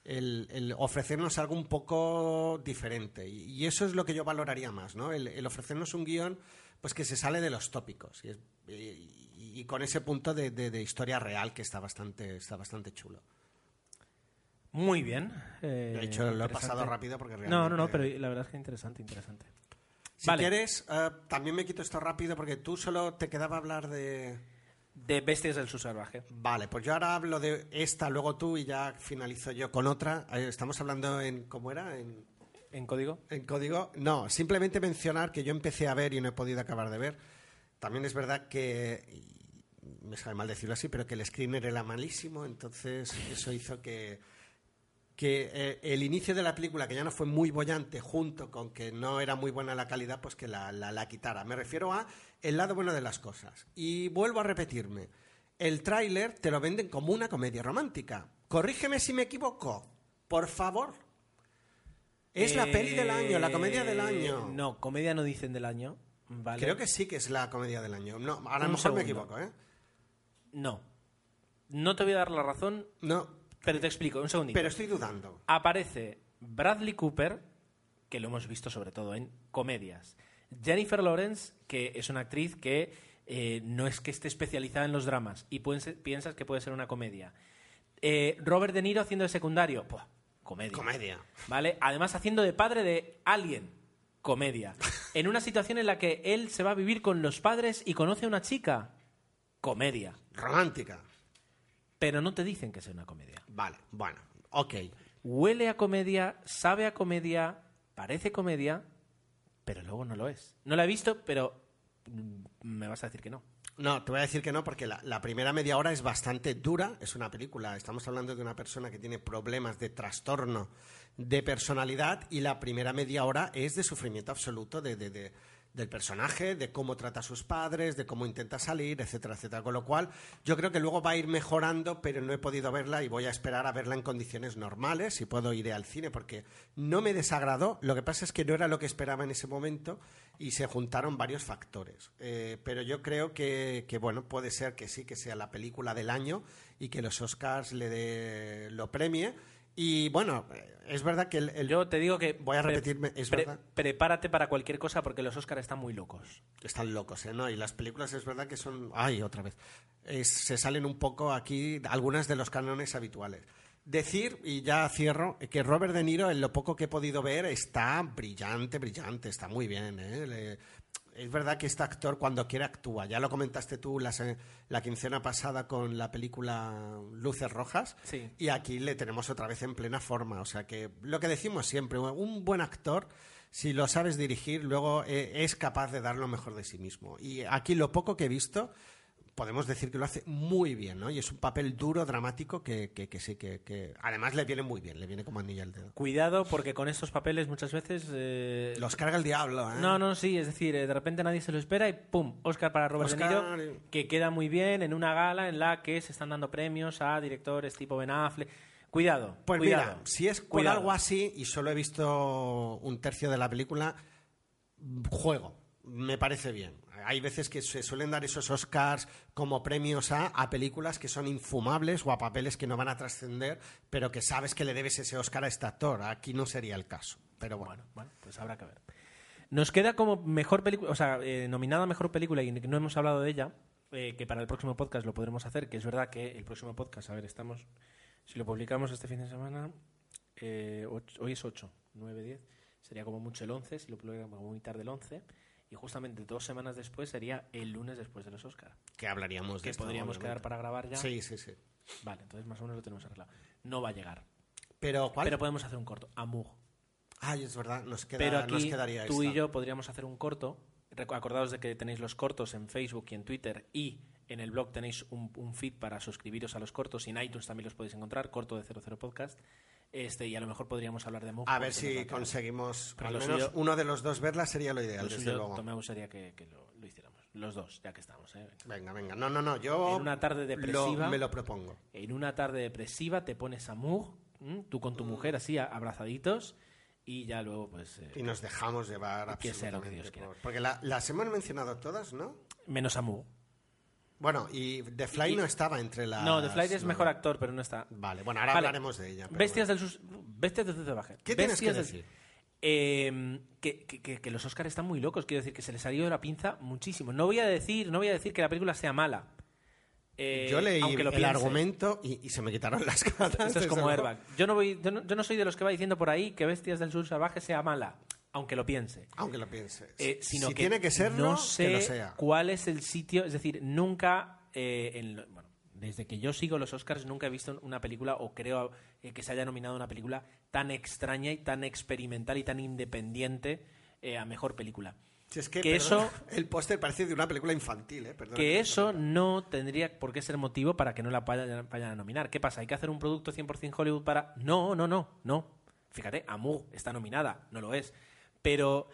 el, el ofrecernos algo un poco diferente. Y, y eso es lo que yo valoraría más, ¿no? El, el ofrecernos un guion pues que se sale de los tópicos. Y, es- y- con ese punto de, de- de historia real que está bastante, está bastante chulo. Muy bien. eh, De hecho, lo he pasado rápido porque realmente... No, no, no, pero la verdad es que interesante, interesante. Si Vale. quieres, eh, también me quito esto rápido porque tú solo te quedaba hablar de... De Bestias del Subsalvaje. Vale, pues yo ahora hablo de esta, luego tú y ya finalizo yo con otra. Eh, Estamos hablando en... ¿Cómo era? En... ¿En código? En código, no, simplemente mencionar que yo empecé a ver y no he podido acabar de ver. También es verdad que, me sabe mal decirlo así, pero que el screener era malísimo, entonces eso hizo que, que eh, el inicio de la película, que ya no fue muy bollante, junto con que no era muy buena la calidad, pues que la, la, la quitara. Me refiero a el lado bueno de las cosas. Y vuelvo a repetirme, el tráiler te lo venden como una comedia romántica. Corrígeme si me equivoco, por favor. Es la peli del año, la comedia del Eh, año. No, comedia no dicen del año. Vale. Creo que sí que es la comedia del año. No, a lo mejor segundo. me equivoco, ¿eh? No. No te voy a dar la razón, No, pero te explico. Un segundito. pero estoy dudando. Aparece Bradley Cooper, que lo hemos visto sobre todo en comedias. Jennifer Lawrence, que es una actriz que eh, no es que esté especializada en los dramas y ser- piensas que puede ser una comedia. Eh, Robert De Niro haciendo de secundario, Buah, comedia. Comedia. ¿Vale? Además haciendo de padre de alguien, comedia. En una situación en la que él se va a vivir con los padres y conoce a una chica, comedia. Romántica. Pero no te dicen que sea una comedia. Vale, bueno, ok. huele a comedia, sabe a comedia, parece comedia, pero luego no lo es. No la he visto, pero mm, me vas a decir que no. No, te voy a decir que no, porque la, primera media hora es bastante dura. Es una película. Estamos hablando de una persona que tiene problemas de trastorno de personalidad y la primera media hora es de sufrimiento absoluto de- del personaje, de cómo trata a sus padres, de cómo intenta salir, etcétera, etcétera. Con lo cual, yo creo que luego va a ir mejorando, pero no he podido verla y voy a esperar a verla en condiciones normales. Si puedo, iré al cine, porque no me desagradó. Lo que pasa es que no era lo que esperaba en ese momento y se juntaron varios factores. Eh, pero yo creo que, que, bueno, puede ser que sí, que sea la película del año y que los Oscars le dé, lo premie. Y bueno, es verdad que el, el- Yo te digo que... Voy a repetirme, es pre- verdad. Prepárate para cualquier cosa porque los Oscars están muy locos. están locos, ¿eh? ¿no? Y las películas es verdad que son... ¡Ay, otra vez! Es- se salen un poco aquí algunas de los cánones habituales. Decir, y ya cierro, que Robert De Niro, en lo poco que he podido ver, está brillante, brillante, está muy bien. ¿eh? Le- es verdad que este actor cuando quiere actúa. Ya lo comentaste tú la, la quincena pasada con la película Luces Rojas. Sí. Y aquí le tenemos otra vez en plena forma. O sea que lo que decimos siempre, un buen actor, si lo sabes dirigir, luego eh, es capaz de dar lo mejor de sí mismo. Y aquí lo poco que he visto, podemos decir que lo hace muy bien, ¿no? Y es un papel duro, dramático, que, que, que sí, que, que además le viene muy bien, le viene como anillo al dedo. Cuidado porque con estos papeles muchas veces... eh, Los carga el diablo, ¿eh? No, no, sí, es decir, eh, de repente nadie se lo espera y ¡pum! Oscar para Robert Oscar, De. Niro, que queda muy bien en una gala en la que se están dando premios a directores tipo Ben Affleck. Cuidado, Pues cuidado. mira, si es por cuidado. algo así, y solo he visto un tercio de la película, juego. Me parece bien. Hay veces que se suelen dar esos Oscars como premios a, a películas que son infumables o a papeles que no van a trascender, pero que sabes que le debes ese Oscar a este actor. Aquí no sería el caso. Pero bueno. Bueno, pues habrá que ver. Nos queda como mejor película, o sea, eh, nominada mejor película y no hemos hablado de ella, eh, que para el próximo podcast lo podremos hacer, que es verdad que el próximo podcast, a ver, estamos, si lo publicamos este fin de semana, eh, hoy es 8, 9, 10, sería como mucho el 11, si lo publicamos muy tarde el 11, y justamente dos semanas después sería el lunes después de los Oscar, Que hablaríamos de que esto, podríamos obviamente. quedar para grabar ya. Sí, sí, sí. Vale, entonces más o menos lo tenemos arreglado. No va a llegar, Pero ¿cuál? pero podemos hacer un corto, Amour. Ay, es verdad, nos, queda, Pero aquí nos quedaría tú y yo podríamos hacer un corto. Acordaos de que tenéis los cortos en Facebook y en Twitter y en el blog tenéis un, un feed para suscribiros a los cortos y en iTunes también los podéis encontrar, corto de 00 Podcast. Este, y a lo mejor podríamos hablar de Moog. A ver si conseguimos, al menos suyo- uno de los dos verla sería lo ideal, Lo desde suyo, luego. Tomeu, sería que, que lo, lo hiciéramos. Los dos, ya que estamos. ¿eh? Venga, venga. No, no, no. Yo En una tarde lo- depresiva. me lo propongo. En una tarde depresiva te pones a Moog, ¿m? tú con tu mujer así abrazaditos y ya luego pues... eh, Y nos dejamos llevar Que sea lo que Dios quiera. por- Porque la- las hemos mencionado todas, ¿no? menos a Moog. Bueno, y The Fly Y- no estaba entre las... No, The Flight es no. mejor actor, pero no está. Vale, bueno, ahora Vale. hablaremos de ella. Bestias bueno. del sus... Bestias del salvaje. ¿Qué tienes que del- decir? Eh, que, que- que- que los Oscars están muy locos, quiero decir que se les ha ido de la pinza muchísimo. No voy a decir, no voy a decir que la película sea mala, Eh, Yo leí lo el argumento y, y se me quitaron las ganas. Esto es como. Airbag. Yo no, voy, yo, no, yo no soy de los que va diciendo por ahí que Bestias del Sur Salvaje sea mala, aunque lo piense. Aunque lo pienses. Eh, sino si que tiene que serlo, no sé que lo sea. cuál es el sitio, es decir, nunca, eh, en bueno, desde que yo sigo los Oscars, nunca he visto una película, o creo eh, que se haya nominado una película tan extraña y tan experimental y tan independiente eh, a mejor película. Si es que, eso- el póster parece de una película infantil, ¿eh? Perdona Que eso no tendría por qué ser motivo para que no la vayan, vayan a nominar. ¿Qué pasa? ¿Hay que hacer un producto 100% Hollywood para...? No, no, no, no. Fíjate, Amour está nominada, no lo es. Pero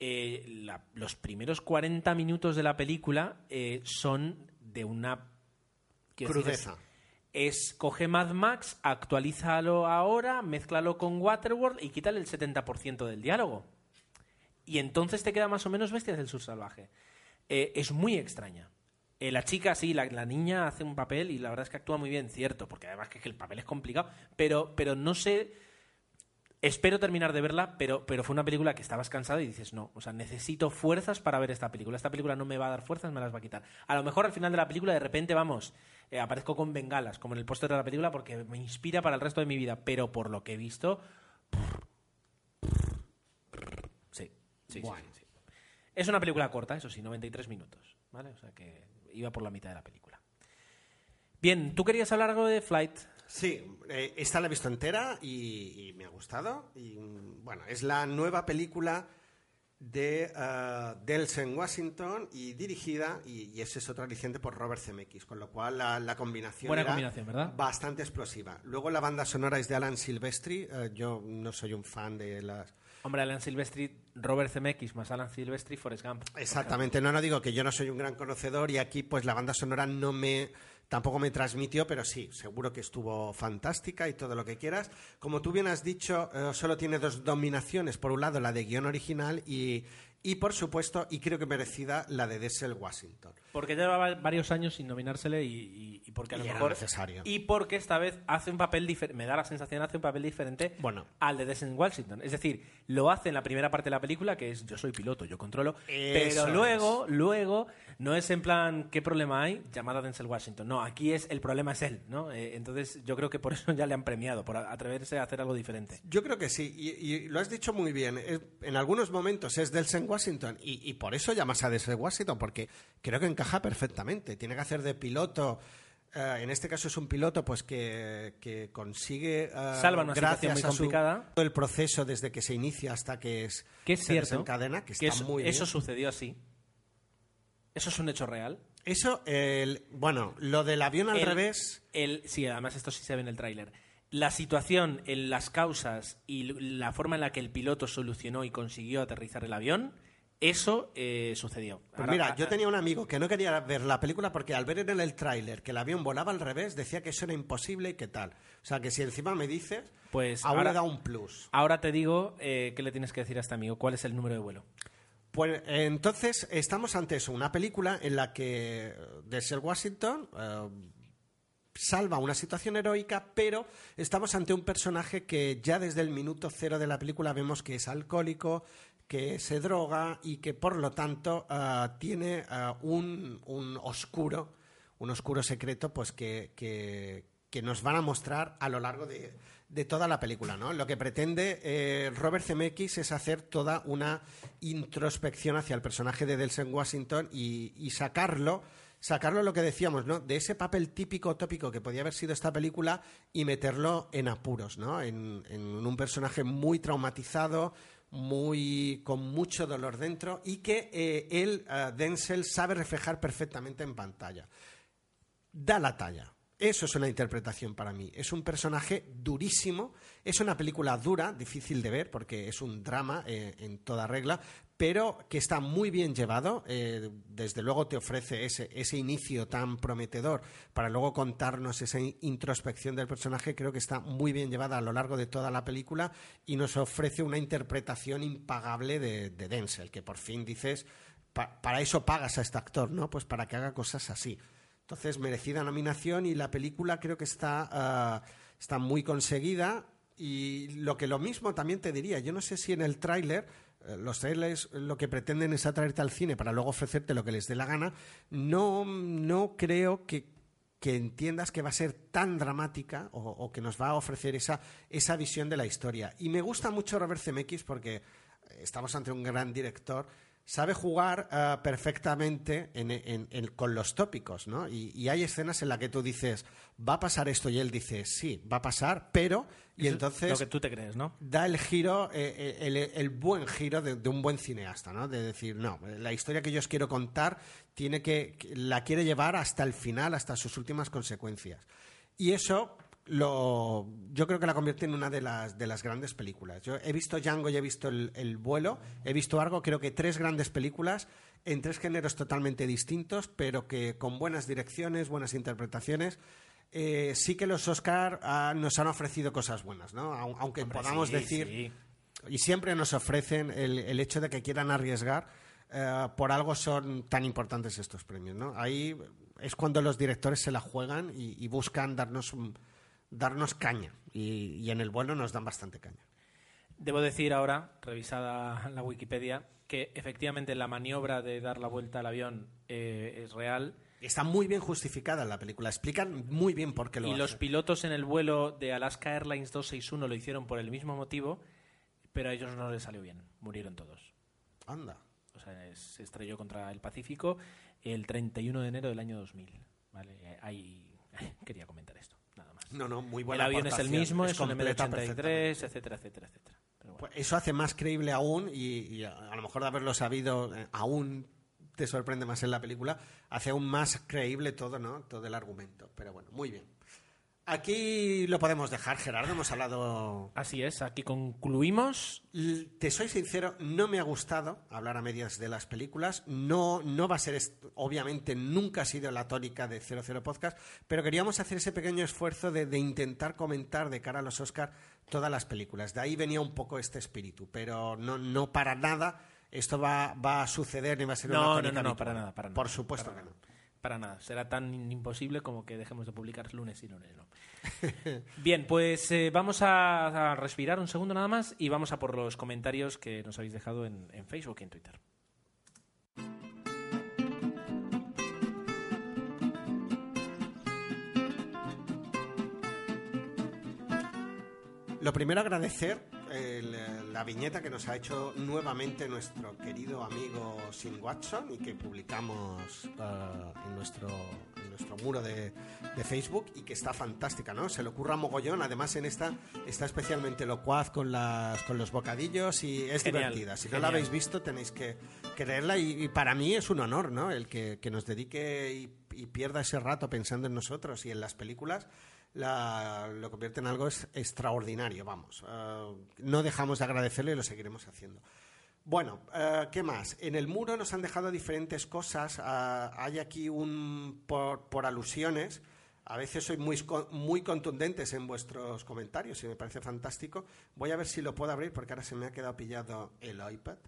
eh, la- los primeros 40 minutos de la película eh, son de una... quiero decir, es- Crudeza. es coge Mad Max, actualízalo ahora, mézclalo con Waterworld y quítale el 70% del diálogo. Y entonces te queda más o menos Bestias del Sur Salvaje. Eh, es muy extraña. Eh, la chica, sí, la, la niña hace un papel y la verdad es que actúa muy bien, cierto, porque además que, que el papel es complicado, pero, pero no sé... Espero terminar de verla, pero, pero fue una película que estabas cansado y dices, no, o sea, necesito fuerzas para ver esta película. Esta película no me va a dar fuerzas, me las va a quitar. A lo mejor al final de la película, de repente, vamos, eh, aparezco con bengalas, como en el póster de la película, porque me inspira para el resto de mi vida. Pero por lo que he visto. Sí, sí, sí, sí. Es una película corta, eso sí, 93 minutos, ¿vale? O sea que iba por la mitad de la película. Bien, ¿tú querías hablar algo de Flight? Sí, eh, esta la he visto entera y, y me ha gustado. Y bueno, es la nueva película de uh, Delsen Washington y dirigida, y, y ese es otro aliciente por Robert Zemeckis, con lo cual la, la combinación Buena era combinación, ¿verdad? bastante explosiva. Luego la banda sonora es de Alan Silvestri, eh, yo no soy un fan de las... Hombre, Alan Silvestri, Robert Zemeckis más Alan Silvestri, Forrest Gump. Exactamente, no, no digo que yo no soy un gran conocedor y aquí pues la banda sonora no me tampoco me transmitió, pero sí, seguro que estuvo fantástica y todo lo que quieras. Como tú bien has dicho, eh, solo tiene dos dominaciones, por un lado la de guion original y, y por supuesto, y creo que merecida, la de Denzel Washington. Porque llevaba varios años sin nominársele y, y- y porque a lo Y era mejor necesario. y porque esta vez hace un papel diferente, me da la sensación hace un papel diferente Bueno. al de Denzel Washington. Es decir, lo hace en la primera parte de la película que es yo soy piloto, yo controlo, Eso pero luego, luego no es en plan qué problema hay, llamada Denzel Washington. No, aquí es el problema es él, ¿no? Eh, entonces yo creo que por eso ya le han premiado por a- atreverse a hacer algo diferente. Yo creo que sí, y, y lo has dicho muy bien. Es- en algunos momentos es Delsen Washington, y, y por eso llamas a Delsen Washington, porque creo que encaja perfectamente. Tiene que hacer de piloto. eh, en este caso es un piloto pues que, que consigue Salva una gracias muy a su- complicada. todo el proceso desde que se inicia hasta que es Que es se cierto desencadena, que, que está eso, muy eso bien. sucedió así. Eso es un hecho real. Eso, el, bueno, lo del avión al El- revés. el- sí, además esto sí se ve en el tráiler. La situación, en las causas y la forma en la que el piloto solucionó y consiguió aterrizar el avión, eso eh, sucedió. Pues Ahora- mira, yo tenía un amigo que no quería ver la película porque al ver en el tráiler que el avión volaba al revés decía que eso era imposible y que tal. O sea, que si encima me dices, Pues ahora- le da un plus. Ahora te digo eh, qué le tienes que decir a este amigo, cuál es el número de vuelo. Pues entonces estamos ante eso, una película en la que eh, Denzel Washington eh, salva una situación heroica, pero estamos ante un personaje que ya desde el minuto cero de la película vemos que es alcohólico, que se droga y que por lo tanto eh, tiene un, un oscuro, un oscuro secreto, pues que- que nos van a mostrar a lo largo de, de toda la película, ¿no? Lo que pretende eh, Robert Zemeckis es hacer toda una introspección hacia el personaje de Delsen Washington y, y sacarlo, sacarlo lo que decíamos, ¿no? De ese papel típico tópico que podía haber sido esta película y meterlo en apuros, ¿no? En, un personaje muy traumatizado, muy con mucho dolor dentro y que eh, él, eh, Denzel, sabe reflejar perfectamente en pantalla da la talla. Eso es una interpretación para mí. Es un personaje durísimo, es una película dura, difícil de ver porque es un drama eh, en toda regla, pero que está muy bien llevado. eh, desde luego te ofrece ese, ese inicio tan prometedor para luego contarnos esa in- introspección del personaje. Creo que está muy bien llevada a lo largo de toda la película y nos ofrece una interpretación impagable de, de Denzel, que por fin dices, "Pa- para eso pagas a este actor, ¿no? Pues para que haga cosas así. Entonces, merecida nominación y la película creo que está, ah, está muy conseguida. Y lo que lo mismo también te diría, yo no sé si en el tráiler, eh, los trailers lo que pretenden es atraerte al cine para luego ofrecerte lo que les dé la gana, no, no creo que, que entiendas que va a ser tan dramática o, o que nos va a ofrecer esa, esa visión de la historia. Y me gusta mucho Robert Zemeckis porque estamos ante un gran director sabe jugar eh, perfectamente en- en- en- con los tópicos, ¿no? Y, y hay escenas en las que tú dices, va a pasar esto, y él dice, sí, va a pasar, pero... Y Eso entonces Lo que tú te crees, ¿no? da el giro, eh, eh, el, el buen giro de, de un buen cineasta, ¿no? De decir, no, la historia que yo os quiero contar tiene que- la quiere llevar hasta el final, hasta sus últimas consecuencias. Y eso lo, yo creo que la convierte en una de las, de las grandes películas. Yo he visto Django y he visto el, el vuelo, he visto algo, creo que tres grandes películas en tres géneros totalmente distintos, pero que con buenas direcciones, buenas interpretaciones. Eh, sí que los Oscar ah, nos han ofrecido cosas buenas, ¿no? Au- Aunque Hombre, podamos sí, decir sí. y siempre nos ofrecen el, el hecho de que quieran arriesgar eh, por algo son tan importantes estos premios ¿no? ahí es cuando los directores se la juegan y, y buscan darnos un- darnos caña y, y en el vuelo nos dan bastante caña Debo decir ahora, revisada la Wikipedia, que efectivamente la maniobra de dar la vuelta al avión eh, es real está muy bien justificada en la película explican muy bien por qué lo y los pilotos en el vuelo de Alaska Airlines 261 lo hicieron por el mismo motivo, pero a ellos no les salió bien, murieron todos. anda O sea, se estrelló contra el Pacífico el 31 de enero del año 2000. ¿vale? Ahí quería comentar. No no muy el buena avión es el mismo, es, completa M83, perfectamente. etcétera, etcétera, etcétera. Pero bueno. Pues eso hace más creíble aún, y, a lo mejor de haberlo sabido, eh, aún te sorprende más en la película, hace aún más creíble todo, ¿no? Todo el argumento. Pero bueno, muy bien. Aquí lo podemos dejar, Gerardo. Hemos hablado. Así es, aquí concluimos. Te soy sincero, no me ha gustado hablar a medias de las películas. No, no va a ser, obviamente, nunca ha sido la tónica de 00 Podcast, pero queríamos hacer ese pequeño esfuerzo de, de intentar comentar de cara a los Oscar todas las películas. De ahí venía un poco este espíritu, pero no, no para nada esto va, va a suceder ni va a ser una No, no, tónica no, no, habitual. para nada, para nada. Por supuesto Para que no. Para nada, será tan imposible como que dejemos de publicar lunes y lunes no. Bien, pues eh, vamos a, a respirar un segundo nada más y vamos a por los comentarios que nos habéis dejado en, en Facebook y en Twitter. Lo primero, agradecer el- la viñeta que nos ha hecho nuevamente nuestro querido amigo Sin Watson y que publicamos eh, en, nuestro, en nuestro muro de, de Facebook y que está fantástica, ¿no? Se le ocurra mogollón. Además, en esta está especialmente locuaz con, las, con los bocadillos y es Genial, divertida. Si no la habéis visto, tenéis que, que leerla y, y para mí es un honor, ¿no? El que, que nos dedique y, y pierda ese rato pensando en nosotros y en las películas la- lo convierte en algo es- extraordinario, vamos. Eh, no dejamos de agradecerle y lo seguiremos haciendo. Bueno, eh, ¿qué más? En el muro nos han dejado diferentes cosas. Ah, hay aquí un por, por alusiones. A veces sois muy, muy contundentes en vuestros comentarios y me parece fantástico. Voy a ver si lo puedo abrir porque ahora se me ha quedado pillado el iPad.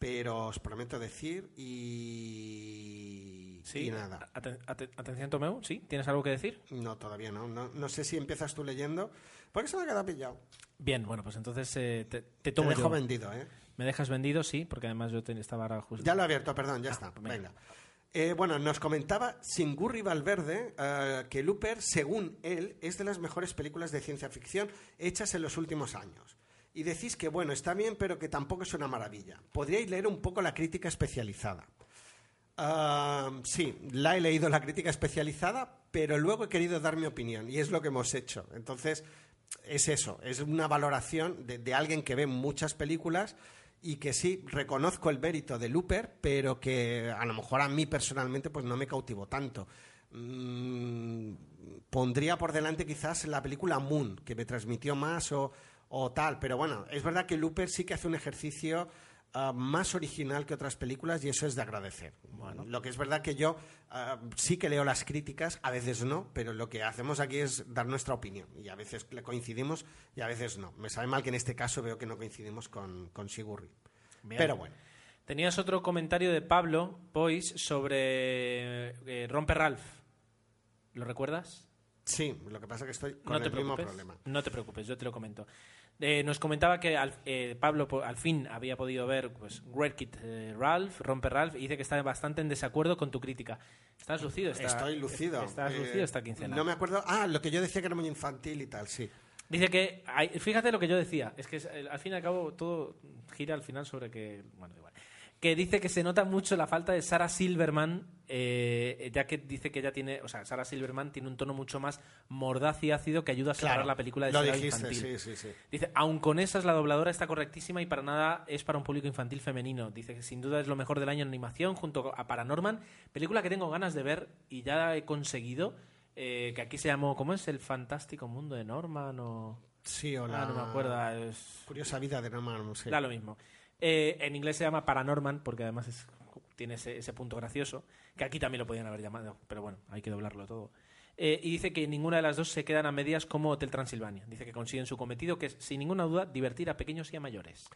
Pero os prometo decir y, y nada. Aten- aten- atención, Tomeu, ¿sí? ¿Tienes algo que decir? No, todavía no. no. No sé si empiezas tú leyendo. Porque se me ha quedado pillado. Bien, bueno, pues entonces eh, te, te Te tomo dejo yo. vendido, ¿eh? ¿Me dejas vendido? Sí, porque además yo te- estaba ahora justo... Ya lo he abierto, perdón, ya está. pues venga. Venga. Eh, bueno, nos comentaba Singurri Valverde eh, que Looper, según él, es de las mejores películas de ciencia ficción hechas en los últimos años. Y decís que, bueno, está bien, pero que tampoco es una maravilla. Podríais leer un poco la crítica especializada. Sí, la he leído la crítica especializada, pero luego he querido dar mi opinión y es lo que hemos hecho. Entonces, es eso, es una valoración de, de alguien que ve muchas películas y que sí, reconozco el mérito de Looper, pero que a lo mejor a mí personalmente pues no me cautivó tanto. Mm, pondría por delante quizás la película Moon, que me transmitió más o, o tal, pero bueno, es verdad que Looper sí que hace un ejercicio ah, más original que otras películas y eso es de agradecer. Lo que es verdad que yo ah, sí que leo las críticas, a veces no, pero lo que hacemos aquí es dar nuestra opinión y a veces le coincidimos y a veces no. Me sabe mal que en este caso veo que no coincidimos con, con Sigurri. Bien. Pero bueno. Tenías otro comentario de Pablo Bois sobre eh, Romper Ralph. ¿Lo recuerdas? Sí, lo que pasa es que estoy con no te el mismo problema. No te preocupes, yo te lo comento. Eh, nos comentaba que al- eh, Pablo al fin había podido ver pues, Wreck It eh, Ralph, Romper Ralph, y dice que está bastante en desacuerdo con tu crítica. ¿Estás lucido? Esta- Estoy lucido. ¿Estás Eh, lucido esta quincena? No me acuerdo. Ah, lo que yo decía que era muy infantil y tal, sí. Dice que, hay- fíjate lo que yo decía, es que al fin y al cabo todo gira al final sobre que, bueno, igual. Que dice que se nota mucho la falta de Sarah Silverman, eh, ya que dice que ella tiene, o sea, Sarah Silverman tiene un tono mucho más mordaz y ácido que ayuda a separar Claro, la película de lo dijiste, infantil. sí, sí, sí. Dice, aun con esas, la dobladora está correctísima y para nada es para un público infantil femenino. Dice que sin duda es lo mejor del año en animación junto a Paranorman, película que tengo ganas de ver y ya he conseguido, eh, que aquí se llamó, ¿cómo es? El fantástico mundo de Norman o... Sí, o la Ah, no me acuerdo. es- curiosa vida de Norman, no sé. Da lo mismo. Eh, en inglés se llama Paranorman porque además tiene ese, punto gracioso, que aquí también lo podían haber llamado, pero bueno, hay que doblarlo todo. Eh, y dice que ninguna de las dos se quedan a medias como Hotel Transilvania. Dice que consiguen su cometido, que es, sin ninguna duda, divertir a pequeños y a mayores.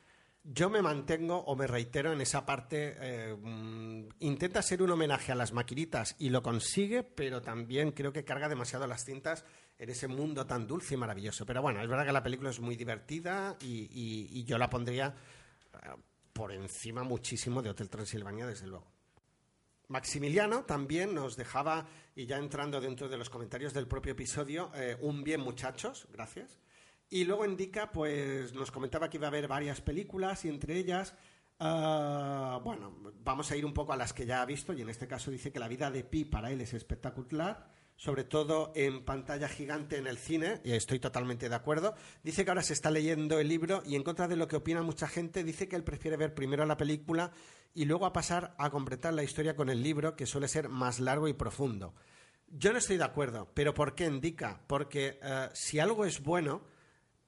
Yo me mantengo o me reitero en esa parte. eh, mm, intenta ser un homenaje a las maquinitas y lo consigue, pero también creo que carga demasiado las cintas en ese mundo tan dulce y maravilloso. Pero bueno, es verdad que la película es muy divertida y, yo la pondría por encima muchísimo de Hotel Transilvania, desde luego. Maximiliano también nos dejaba, y ya entrando dentro de los comentarios del propio episodio, eh, un bien muchachos, gracias. Y luego indica, pues nos comentaba que iba a haber varias películas y entre ellas, ah, bueno, vamos a ir un poco a las que ya ha visto y en este caso dice que la vida de Pi para él es espectacular, sobre todo en pantalla gigante en el cine, y estoy totalmente de acuerdo. Dice que ahora se está leyendo el libro y en contra de lo que opina mucha gente, dice que él prefiere ver primero la película y luego a pasar a completar la historia con el libro, que suele ser más largo y profundo. Yo no estoy de acuerdo, pero ¿por qué indica? Porque eh, si algo es bueno,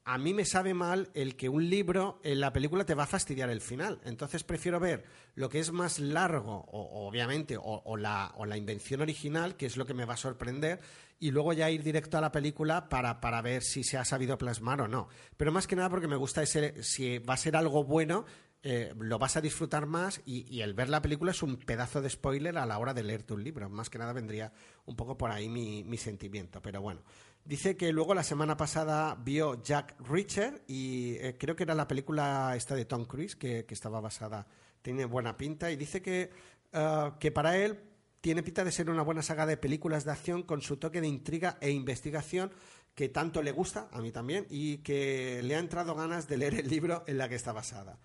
a mí me sabe mal el que un libro en la película te va a fastidiar el final. Entonces prefiero ver lo que es más largo, o, obviamente, o, la, o la invención original, que es lo que me va a sorprender, y luego ya ir directo a la película para, para ver si se ha sabido plasmar o no. Pero más que nada porque me gusta ese, si va a ser algo bueno, eh, lo vas a disfrutar más y, y el ver la película es un pedazo de spoiler a la hora de leerte un libro. Más que nada vendría un poco por ahí mi, mi sentimiento. Pero bueno, dice que luego la semana pasada vio Jack Reacher y eh, creo que era la película esta de Tom Cruise que, estaba basada, tiene buena pinta y dice que, eh, que para él tiene pinta de ser una buena saga de películas de acción con su toque de intriga e investigación que tanto le gusta, a mí también, y que le ha entrado ganas de leer el libro en la que está basada.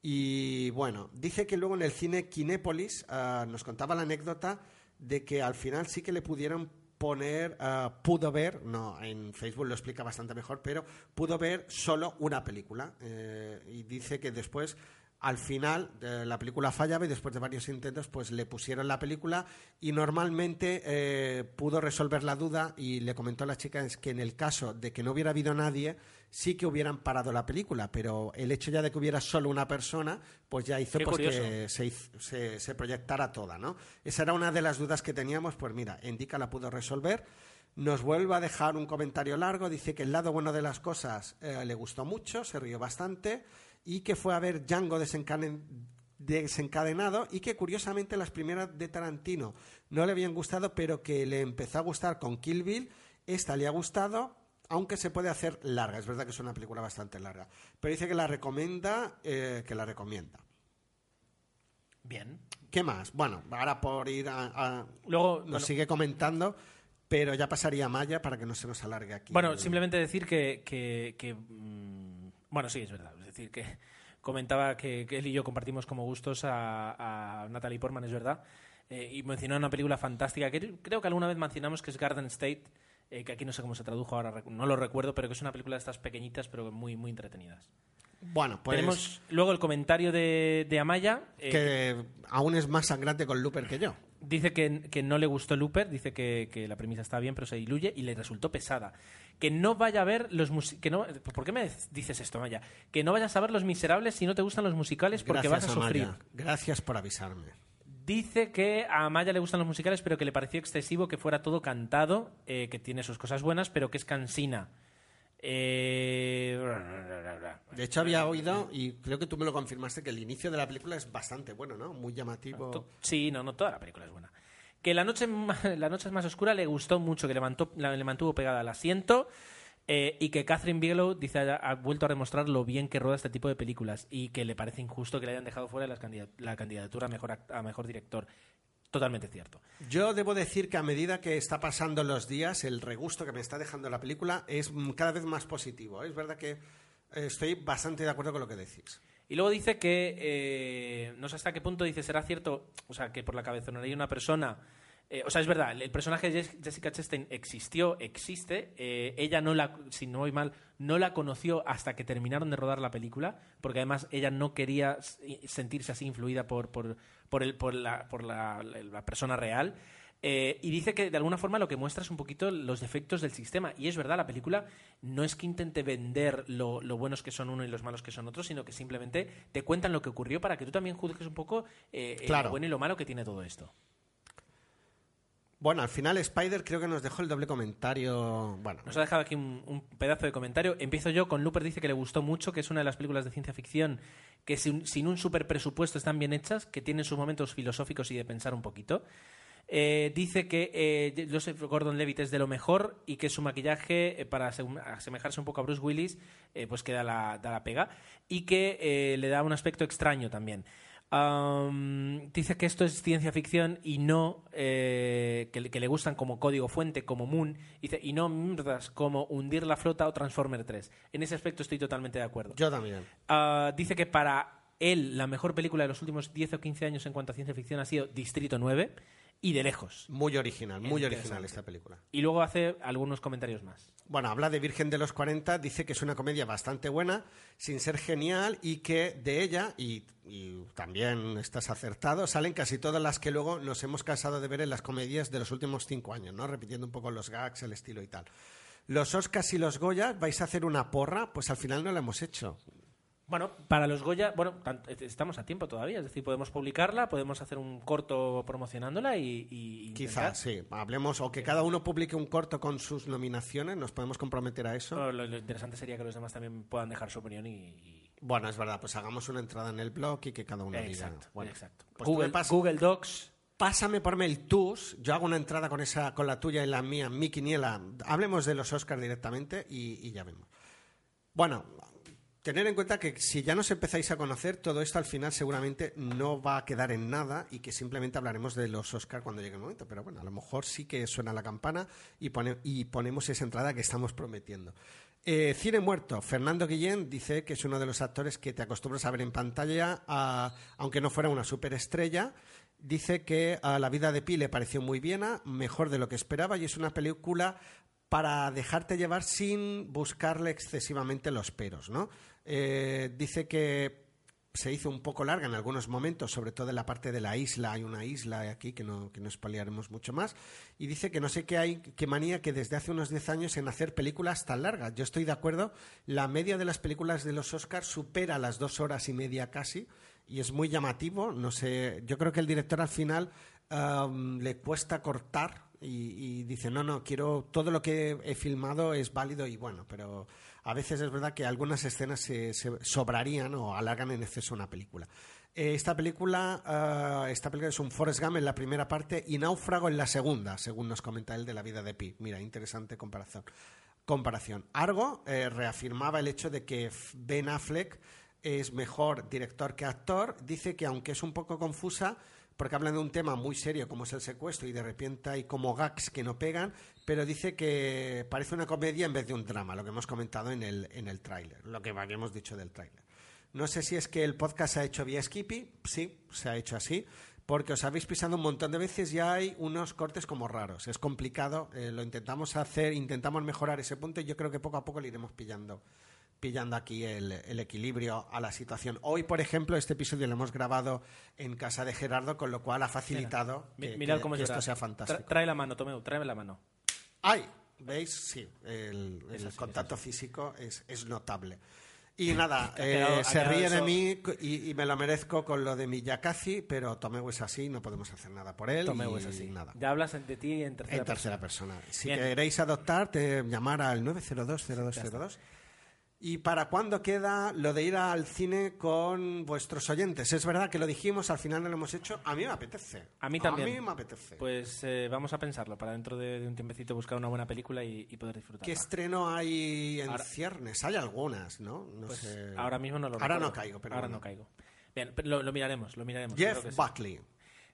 Y bueno, dice que luego en el cine Kinépolis ah, nos contaba la anécdota de que al final sí que le pudieron poner, ah, pudo ver, no, en Facebook lo explica bastante mejor, pero pudo ver solo una película. Eh, y dice que después, al final, eh, la película fallaba y después de varios intentos, pues le pusieron la película y normalmente eh, pudo resolver la duda y le comentó a la chica es que en el caso de que no hubiera habido nadie, sí que hubieran parado la película, pero el hecho ya de que hubiera solo una persona, pues ya hizo pues, que se, se- se proyectara toda, ¿no? Esa era una de las dudas que teníamos, pues mira, Indica la pudo resolver. Nos vuelve a dejar un comentario largo, dice que el lado bueno de las cosas eh, le gustó mucho, se rió bastante y que fue a ver Django desencaden- desencadenado y que curiosamente las primeras de Tarantino no le habían gustado, pero que le empezó a gustar con Kill Bill, esta le ha gustado, aunque se puede hacer larga, es verdad que es una película bastante larga, pero dice que la recomienda, eh, que la recomienda. Bien. ¿Qué más? Bueno, ahora por ir a... a- Luego, nos bueno, sigue comentando, pero ya pasaría a Maya para que no se nos alargue aquí. Bueno, simplemente decir que, que- que, mm, bueno, sí, es verdad. Decir, que comentaba que, él y yo compartimos como gustos a, Natalie Portman, es verdad. Eh, y mencionó una película fantástica que creo que alguna vez mencionamos que es Garden State, eh, que aquí no sé cómo se tradujo ahora, no lo recuerdo, pero que es una película de estas pequeñitas, pero muy, muy entretenidas. Bueno, pues Tenemos luego el comentario de, de Amaya. eh, que aún es más sangrante con Looper que yo. Dice que, que no le gustó Looper, dice que, que la premisa está bien, pero se diluye y le resultó pesada. Que no vaya a ver los que no ¿Por qué me dices esto, Maya? Que no vayas a ver Los Miserables si no te gustan los musicales porque Gracias, vas a sufrir. Amaya. Gracias por avisarme. Dice que a Amaya le gustan los musicales, pero que le pareció excesivo que fuera todo cantado, eh, que tiene sus cosas buenas, pero que es cansina. Eh... De hecho, había oído, y creo que tú me lo confirmaste, que el inicio de la película es bastante bueno, ¿no? Muy llamativo. Sí, no, no, toda la película es buena. Que la noche, la noche es más oscura le gustó mucho, que le mantuvo pegada al asiento. Eh, y que Catherine Bigelow dice ha, vuelto a demostrar lo bien que rueda este tipo de películas y que le parece injusto que le hayan dejado fuera la candidatura a mejor, act- a mejor director. Totalmente cierto. Yo debo decir que a medida que está pasando los días, el regusto que me está dejando la película es cada vez más positivo. Es verdad que eh, estoy bastante de acuerdo con lo que decís. Y luego dice que, eh, no sé hasta qué punto dice, será cierto, o sea, que por la cabezonería de una persona, eh, o sea, es verdad, el personaje de Jes- Jessica Chastain existió, existe, eh, ella no la, si no voy mal, no la conoció hasta que terminaron de rodar la película, porque además ella no quería sentirse así influida por, por, por, el, por, la, por la, la- la persona real. Eh, y dice que de alguna forma lo que muestra es un poquito los defectos del sistema. Y es verdad, la película no es que intente vender lo, lo buenos que son uno y los malos que son otros, sino que simplemente te cuentan lo que ocurrió para que tú también juzgues un poco eh, Claro. lo bueno y lo malo que tiene todo esto. Bueno, al final Spider creo que nos dejó el doble comentario. Bueno, Nos ha dejado aquí un, pedazo de comentario. Empiezo yo con Looper, dice que le gustó mucho, que es una de las películas de ciencia ficción que sin, un super presupuesto están bien hechas, que tienen sus momentos filosóficos y de pensar un poquito. Eh, dice que eh, Joseph Gordon-Levitt es de lo mejor y que su maquillaje, eh, para asem- asemejarse un poco a Bruce Willis, eh, pues que da la, da la pega y que le da un aspecto extraño también. Dice que esto es ciencia ficción y no eh, que, le- que le gustan como código fuente, como Moon, dice, y no mierdas como hundir la flota o Transformer 3. En ese aspecto estoy totalmente de acuerdo. yo también. Ah, dice que para él la mejor película de los últimos 10 o 15 años en cuanto a ciencia ficción ha sido Distrito 9 y de lejos. Muy original, muy original esta película. Y luego hace algunos comentarios más. Bueno, habla de Virgen de los 40, dice que es una comedia bastante buena, sin ser genial, y que de ella, y, y también estás acertado, salen casi todas las que luego nos hemos cansado de ver en las comedias de los últimos cinco años, ¿no? Repitiendo un poco los gags, el estilo y tal. Los Oscars y los Goya, ¿vais a hacer una porra? Pues al final no la hemos hecho. Bueno, para los Goya, bueno, tan- estamos a tiempo todavía, es decir, podemos publicarla, podemos hacer un corto promocionándola y... Quizás, sí. Hablemos, o que cada uno publique un corto con sus nominaciones, nos podemos comprometer a eso. Lo, lo interesante sería que los demás también puedan dejar su opinión y... y- Bueno, es verdad, pues hagamos una entrada en el blog y que cada uno diga. Exacto, Bueno, exacto. pues Google, Docs... Pásame por mail tus, yo hago una entrada con esa, con la tuya y la mía, mi quiniela. Hablemos de los Oscars directamente y, y ya vemos. Bueno, tener en cuenta que si ya nos empezáis a conocer, todo esto al final seguramente no va a quedar en nada y que simplemente hablaremos de los Oscars cuando llegue el momento. Pero bueno, a lo mejor sí que suena la campana y, pone- y ponemos esa entrada que estamos prometiendo. Eh, Cine Muerto. Fernando Guillén dice que es uno de los actores que te acostumbras a ver en pantalla, aunque no fuera una superestrella. Dice que a La vida de Pi le pareció muy bien, mejor de lo que esperaba, y es una película para dejarte llevar sin buscarle excesivamente los peros, ¿no? Eh, dice que se hizo un poco larga en algunos momentos, sobre todo en la parte de la isla. Hay una isla aquí que no, que no spoilearemos mucho más. Y dice que no sé qué hay, qué manía que desde hace unos 10 años en hacer películas tan largas. Yo estoy de acuerdo. La media de las películas de los Oscars supera las dos horas y media casi. Y es muy llamativo. No sé, yo creo que el director al final am, le cuesta cortar y, y dice, no, no, quiero, todo lo que he filmado es válido y bueno, pero a veces es verdad que algunas escenas se, sobrarían o alargan en exceso una película. Eh, esta película, ah, esta película es un Forrest Gump en la primera parte y Náufrago en la segunda, según nos comenta él de la vida de Pi. Mira, interesante comparación. Comparación. Argo eh, reafirmaba el hecho de que Ben Affleck es mejor director que actor. Dice que aunque es un poco confusa, porque hablan de un tema muy serio como es el secuestro y de repente hay como gags que no pegan, pero dice que parece una comedia en vez de un drama, lo que hemos comentado en el, en el tráiler, lo que habíamos dicho del tráiler. No sé si es que el podcast se ha hecho vía Skippy, sí, se ha hecho así, porque os habéis pisado un montón de veces y hay unos cortes como raros. Es complicado, eh, lo intentamos hacer, intentamos mejorar ese punto y yo creo que poco a poco le iremos pillando pillando aquí el, el equilibrio a la situación. Hoy, por ejemplo, este episodio lo hemos grabado en casa de Gerardo, con lo cual ha facilitado que, Mirad que- cómo que esto sea fantástico. trae la mano, Tomeu, tráeme la mano. ¡Ay! ¿Veis? Sí, el, contacto físico es, es notable. Y nada, quedado- eh, se quedado ríe de mí y, y me lo merezco con lo de Miyakazi, pero Tomeu es así, no podemos hacer nada por él. Tomeu y es así. Nada. Ya hablas de ti en tercera, En tercera persona. Si Bien. queréis adoptar, te llamar al 902-0202. ¿Y para cuándo queda lo de ir al cine con vuestros oyentes? Es verdad que lo dijimos, al final no lo hemos hecho. A mí me apetece. A mí también. A mí me apetece. Pues eh, vamos a pensarlo para dentro de, de un tiempecito buscar una buena película y, y poder disfrutarla. ¿Qué estreno hay en Ahora- ciernes? Hay algunas, ¿no? No Pues sé. ahora mismo no lo Ahora recuerdo. no caigo, pero Ahora bueno. no caigo. Bien, lo, lo miraremos, lo miraremos. Jeff sí. Buckley.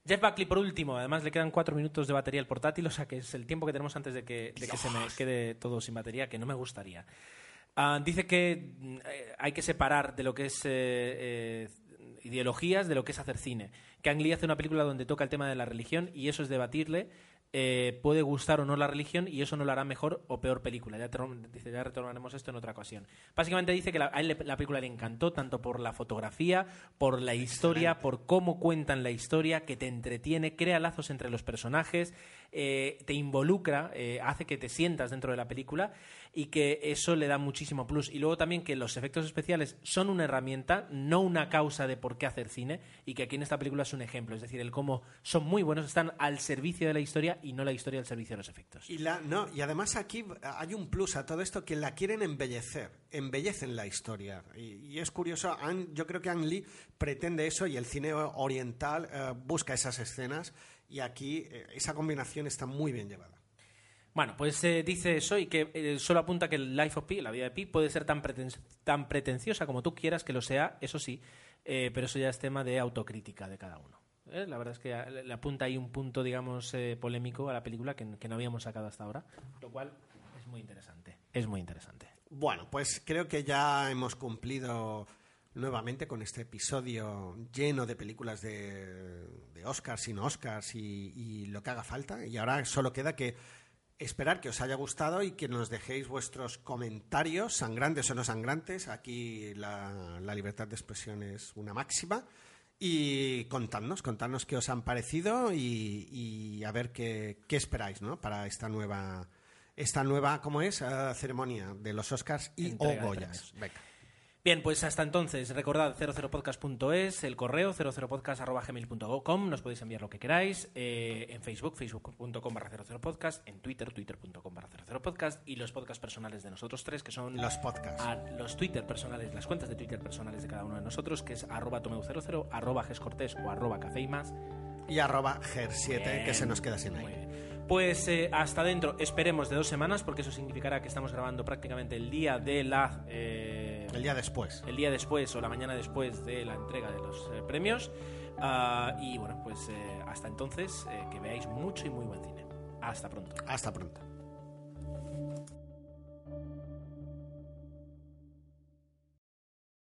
Jeff Buckley, por último, además le quedan cuatro minutos de batería al portátil, o sea que es el tiempo que tenemos antes de que, de que se me quede todo sin batería, que no me gustaría. Ah, dice que mm, eh, hay que separar de lo que es eh, eh, ideologías de lo que es hacer cine. Que Ang Lee hace una película donde toca el tema de la religión y eso es debatirle. eh, puede gustar o no la religión y eso no lo hará mejor o peor película. Ya, dice, ya retornaremos esto en otra ocasión. Básicamente dice que la- a él le- la película le encantó tanto por la fotografía, por la historia, por cómo cuentan la historia, que te entretiene, crea lazos entre los personajes, eh, te involucra, eh, hace que te sientas dentro de la película y que eso le da muchísimo plus. Y luego también que los efectos especiales son una herramienta, no una causa de por qué hacer cine, y que aquí en esta película es un ejemplo. Es decir, el cómo son muy buenos, están al servicio de la historia y no la historia al servicio de los efectos. Y, la, no, y además aquí hay un plus a todo esto que la quieren embellecer, embellecen la historia. Y, y es curioso, yo creo que Ang Lee pretende eso y el cine oriental eh, busca esas escenas y aquí eh, esa combinación está muy bien llevada. Bueno, pues eh, dice eso y que eh, solo apunta que el Life of Pi, la vida de Pi, puede ser tan, preten- tan pretenciosa como tú quieras que lo sea, eso sí, eh, pero eso ya es tema de autocrítica de cada uno. La verdad es que le apunta ahí un punto, digamos, eh, polémico a la película que, que no habíamos sacado hasta ahora, lo cual es muy interesante. Es muy interesante. Bueno, pues creo que ya hemos cumplido nuevamente con este episodio lleno de películas de, de Oscars y no Oscars y, y lo que haga falta. Y ahora solo queda que esperar que os haya gustado y que nos dejéis vuestros comentarios, sangrantes o no sangrantes. Aquí la, la libertad de expresión es una máxima. Y contadnos, contadnos qué os han parecido y, y a ver qué, qué esperáis ¿no? para esta nueva, esta nueva ¿cómo es? Ah, ceremonia de los Oscars y o Goyas. Venga. Bien, pues hasta entonces, recordad 00podcast.es, el correo 00podcast.gmail.com, nos podéis enviar lo que queráis, eh, en Facebook, facebook.com barra 00podcast, en Twitter, twitter.com barra 00podcast y los podcasts personales de nosotros tres, que son Los podcasts. a los Twitter personales, las cuentas de Twitter personales de cada uno de nosotros, que es arroba tomeu00, arroba gescortés o arroba café y arroba GER7, que se nos queda sin bien. Pues eh, hasta dentro, esperemos de dos semanas, porque eso significará que estamos grabando prácticamente el día de la... eh, El día después. el día después o la mañana después de la entrega de los eh, premios. Ah, y bueno, pues hasta entonces, que veáis mucho y muy buen cine. Hasta pronto. Hasta pronto.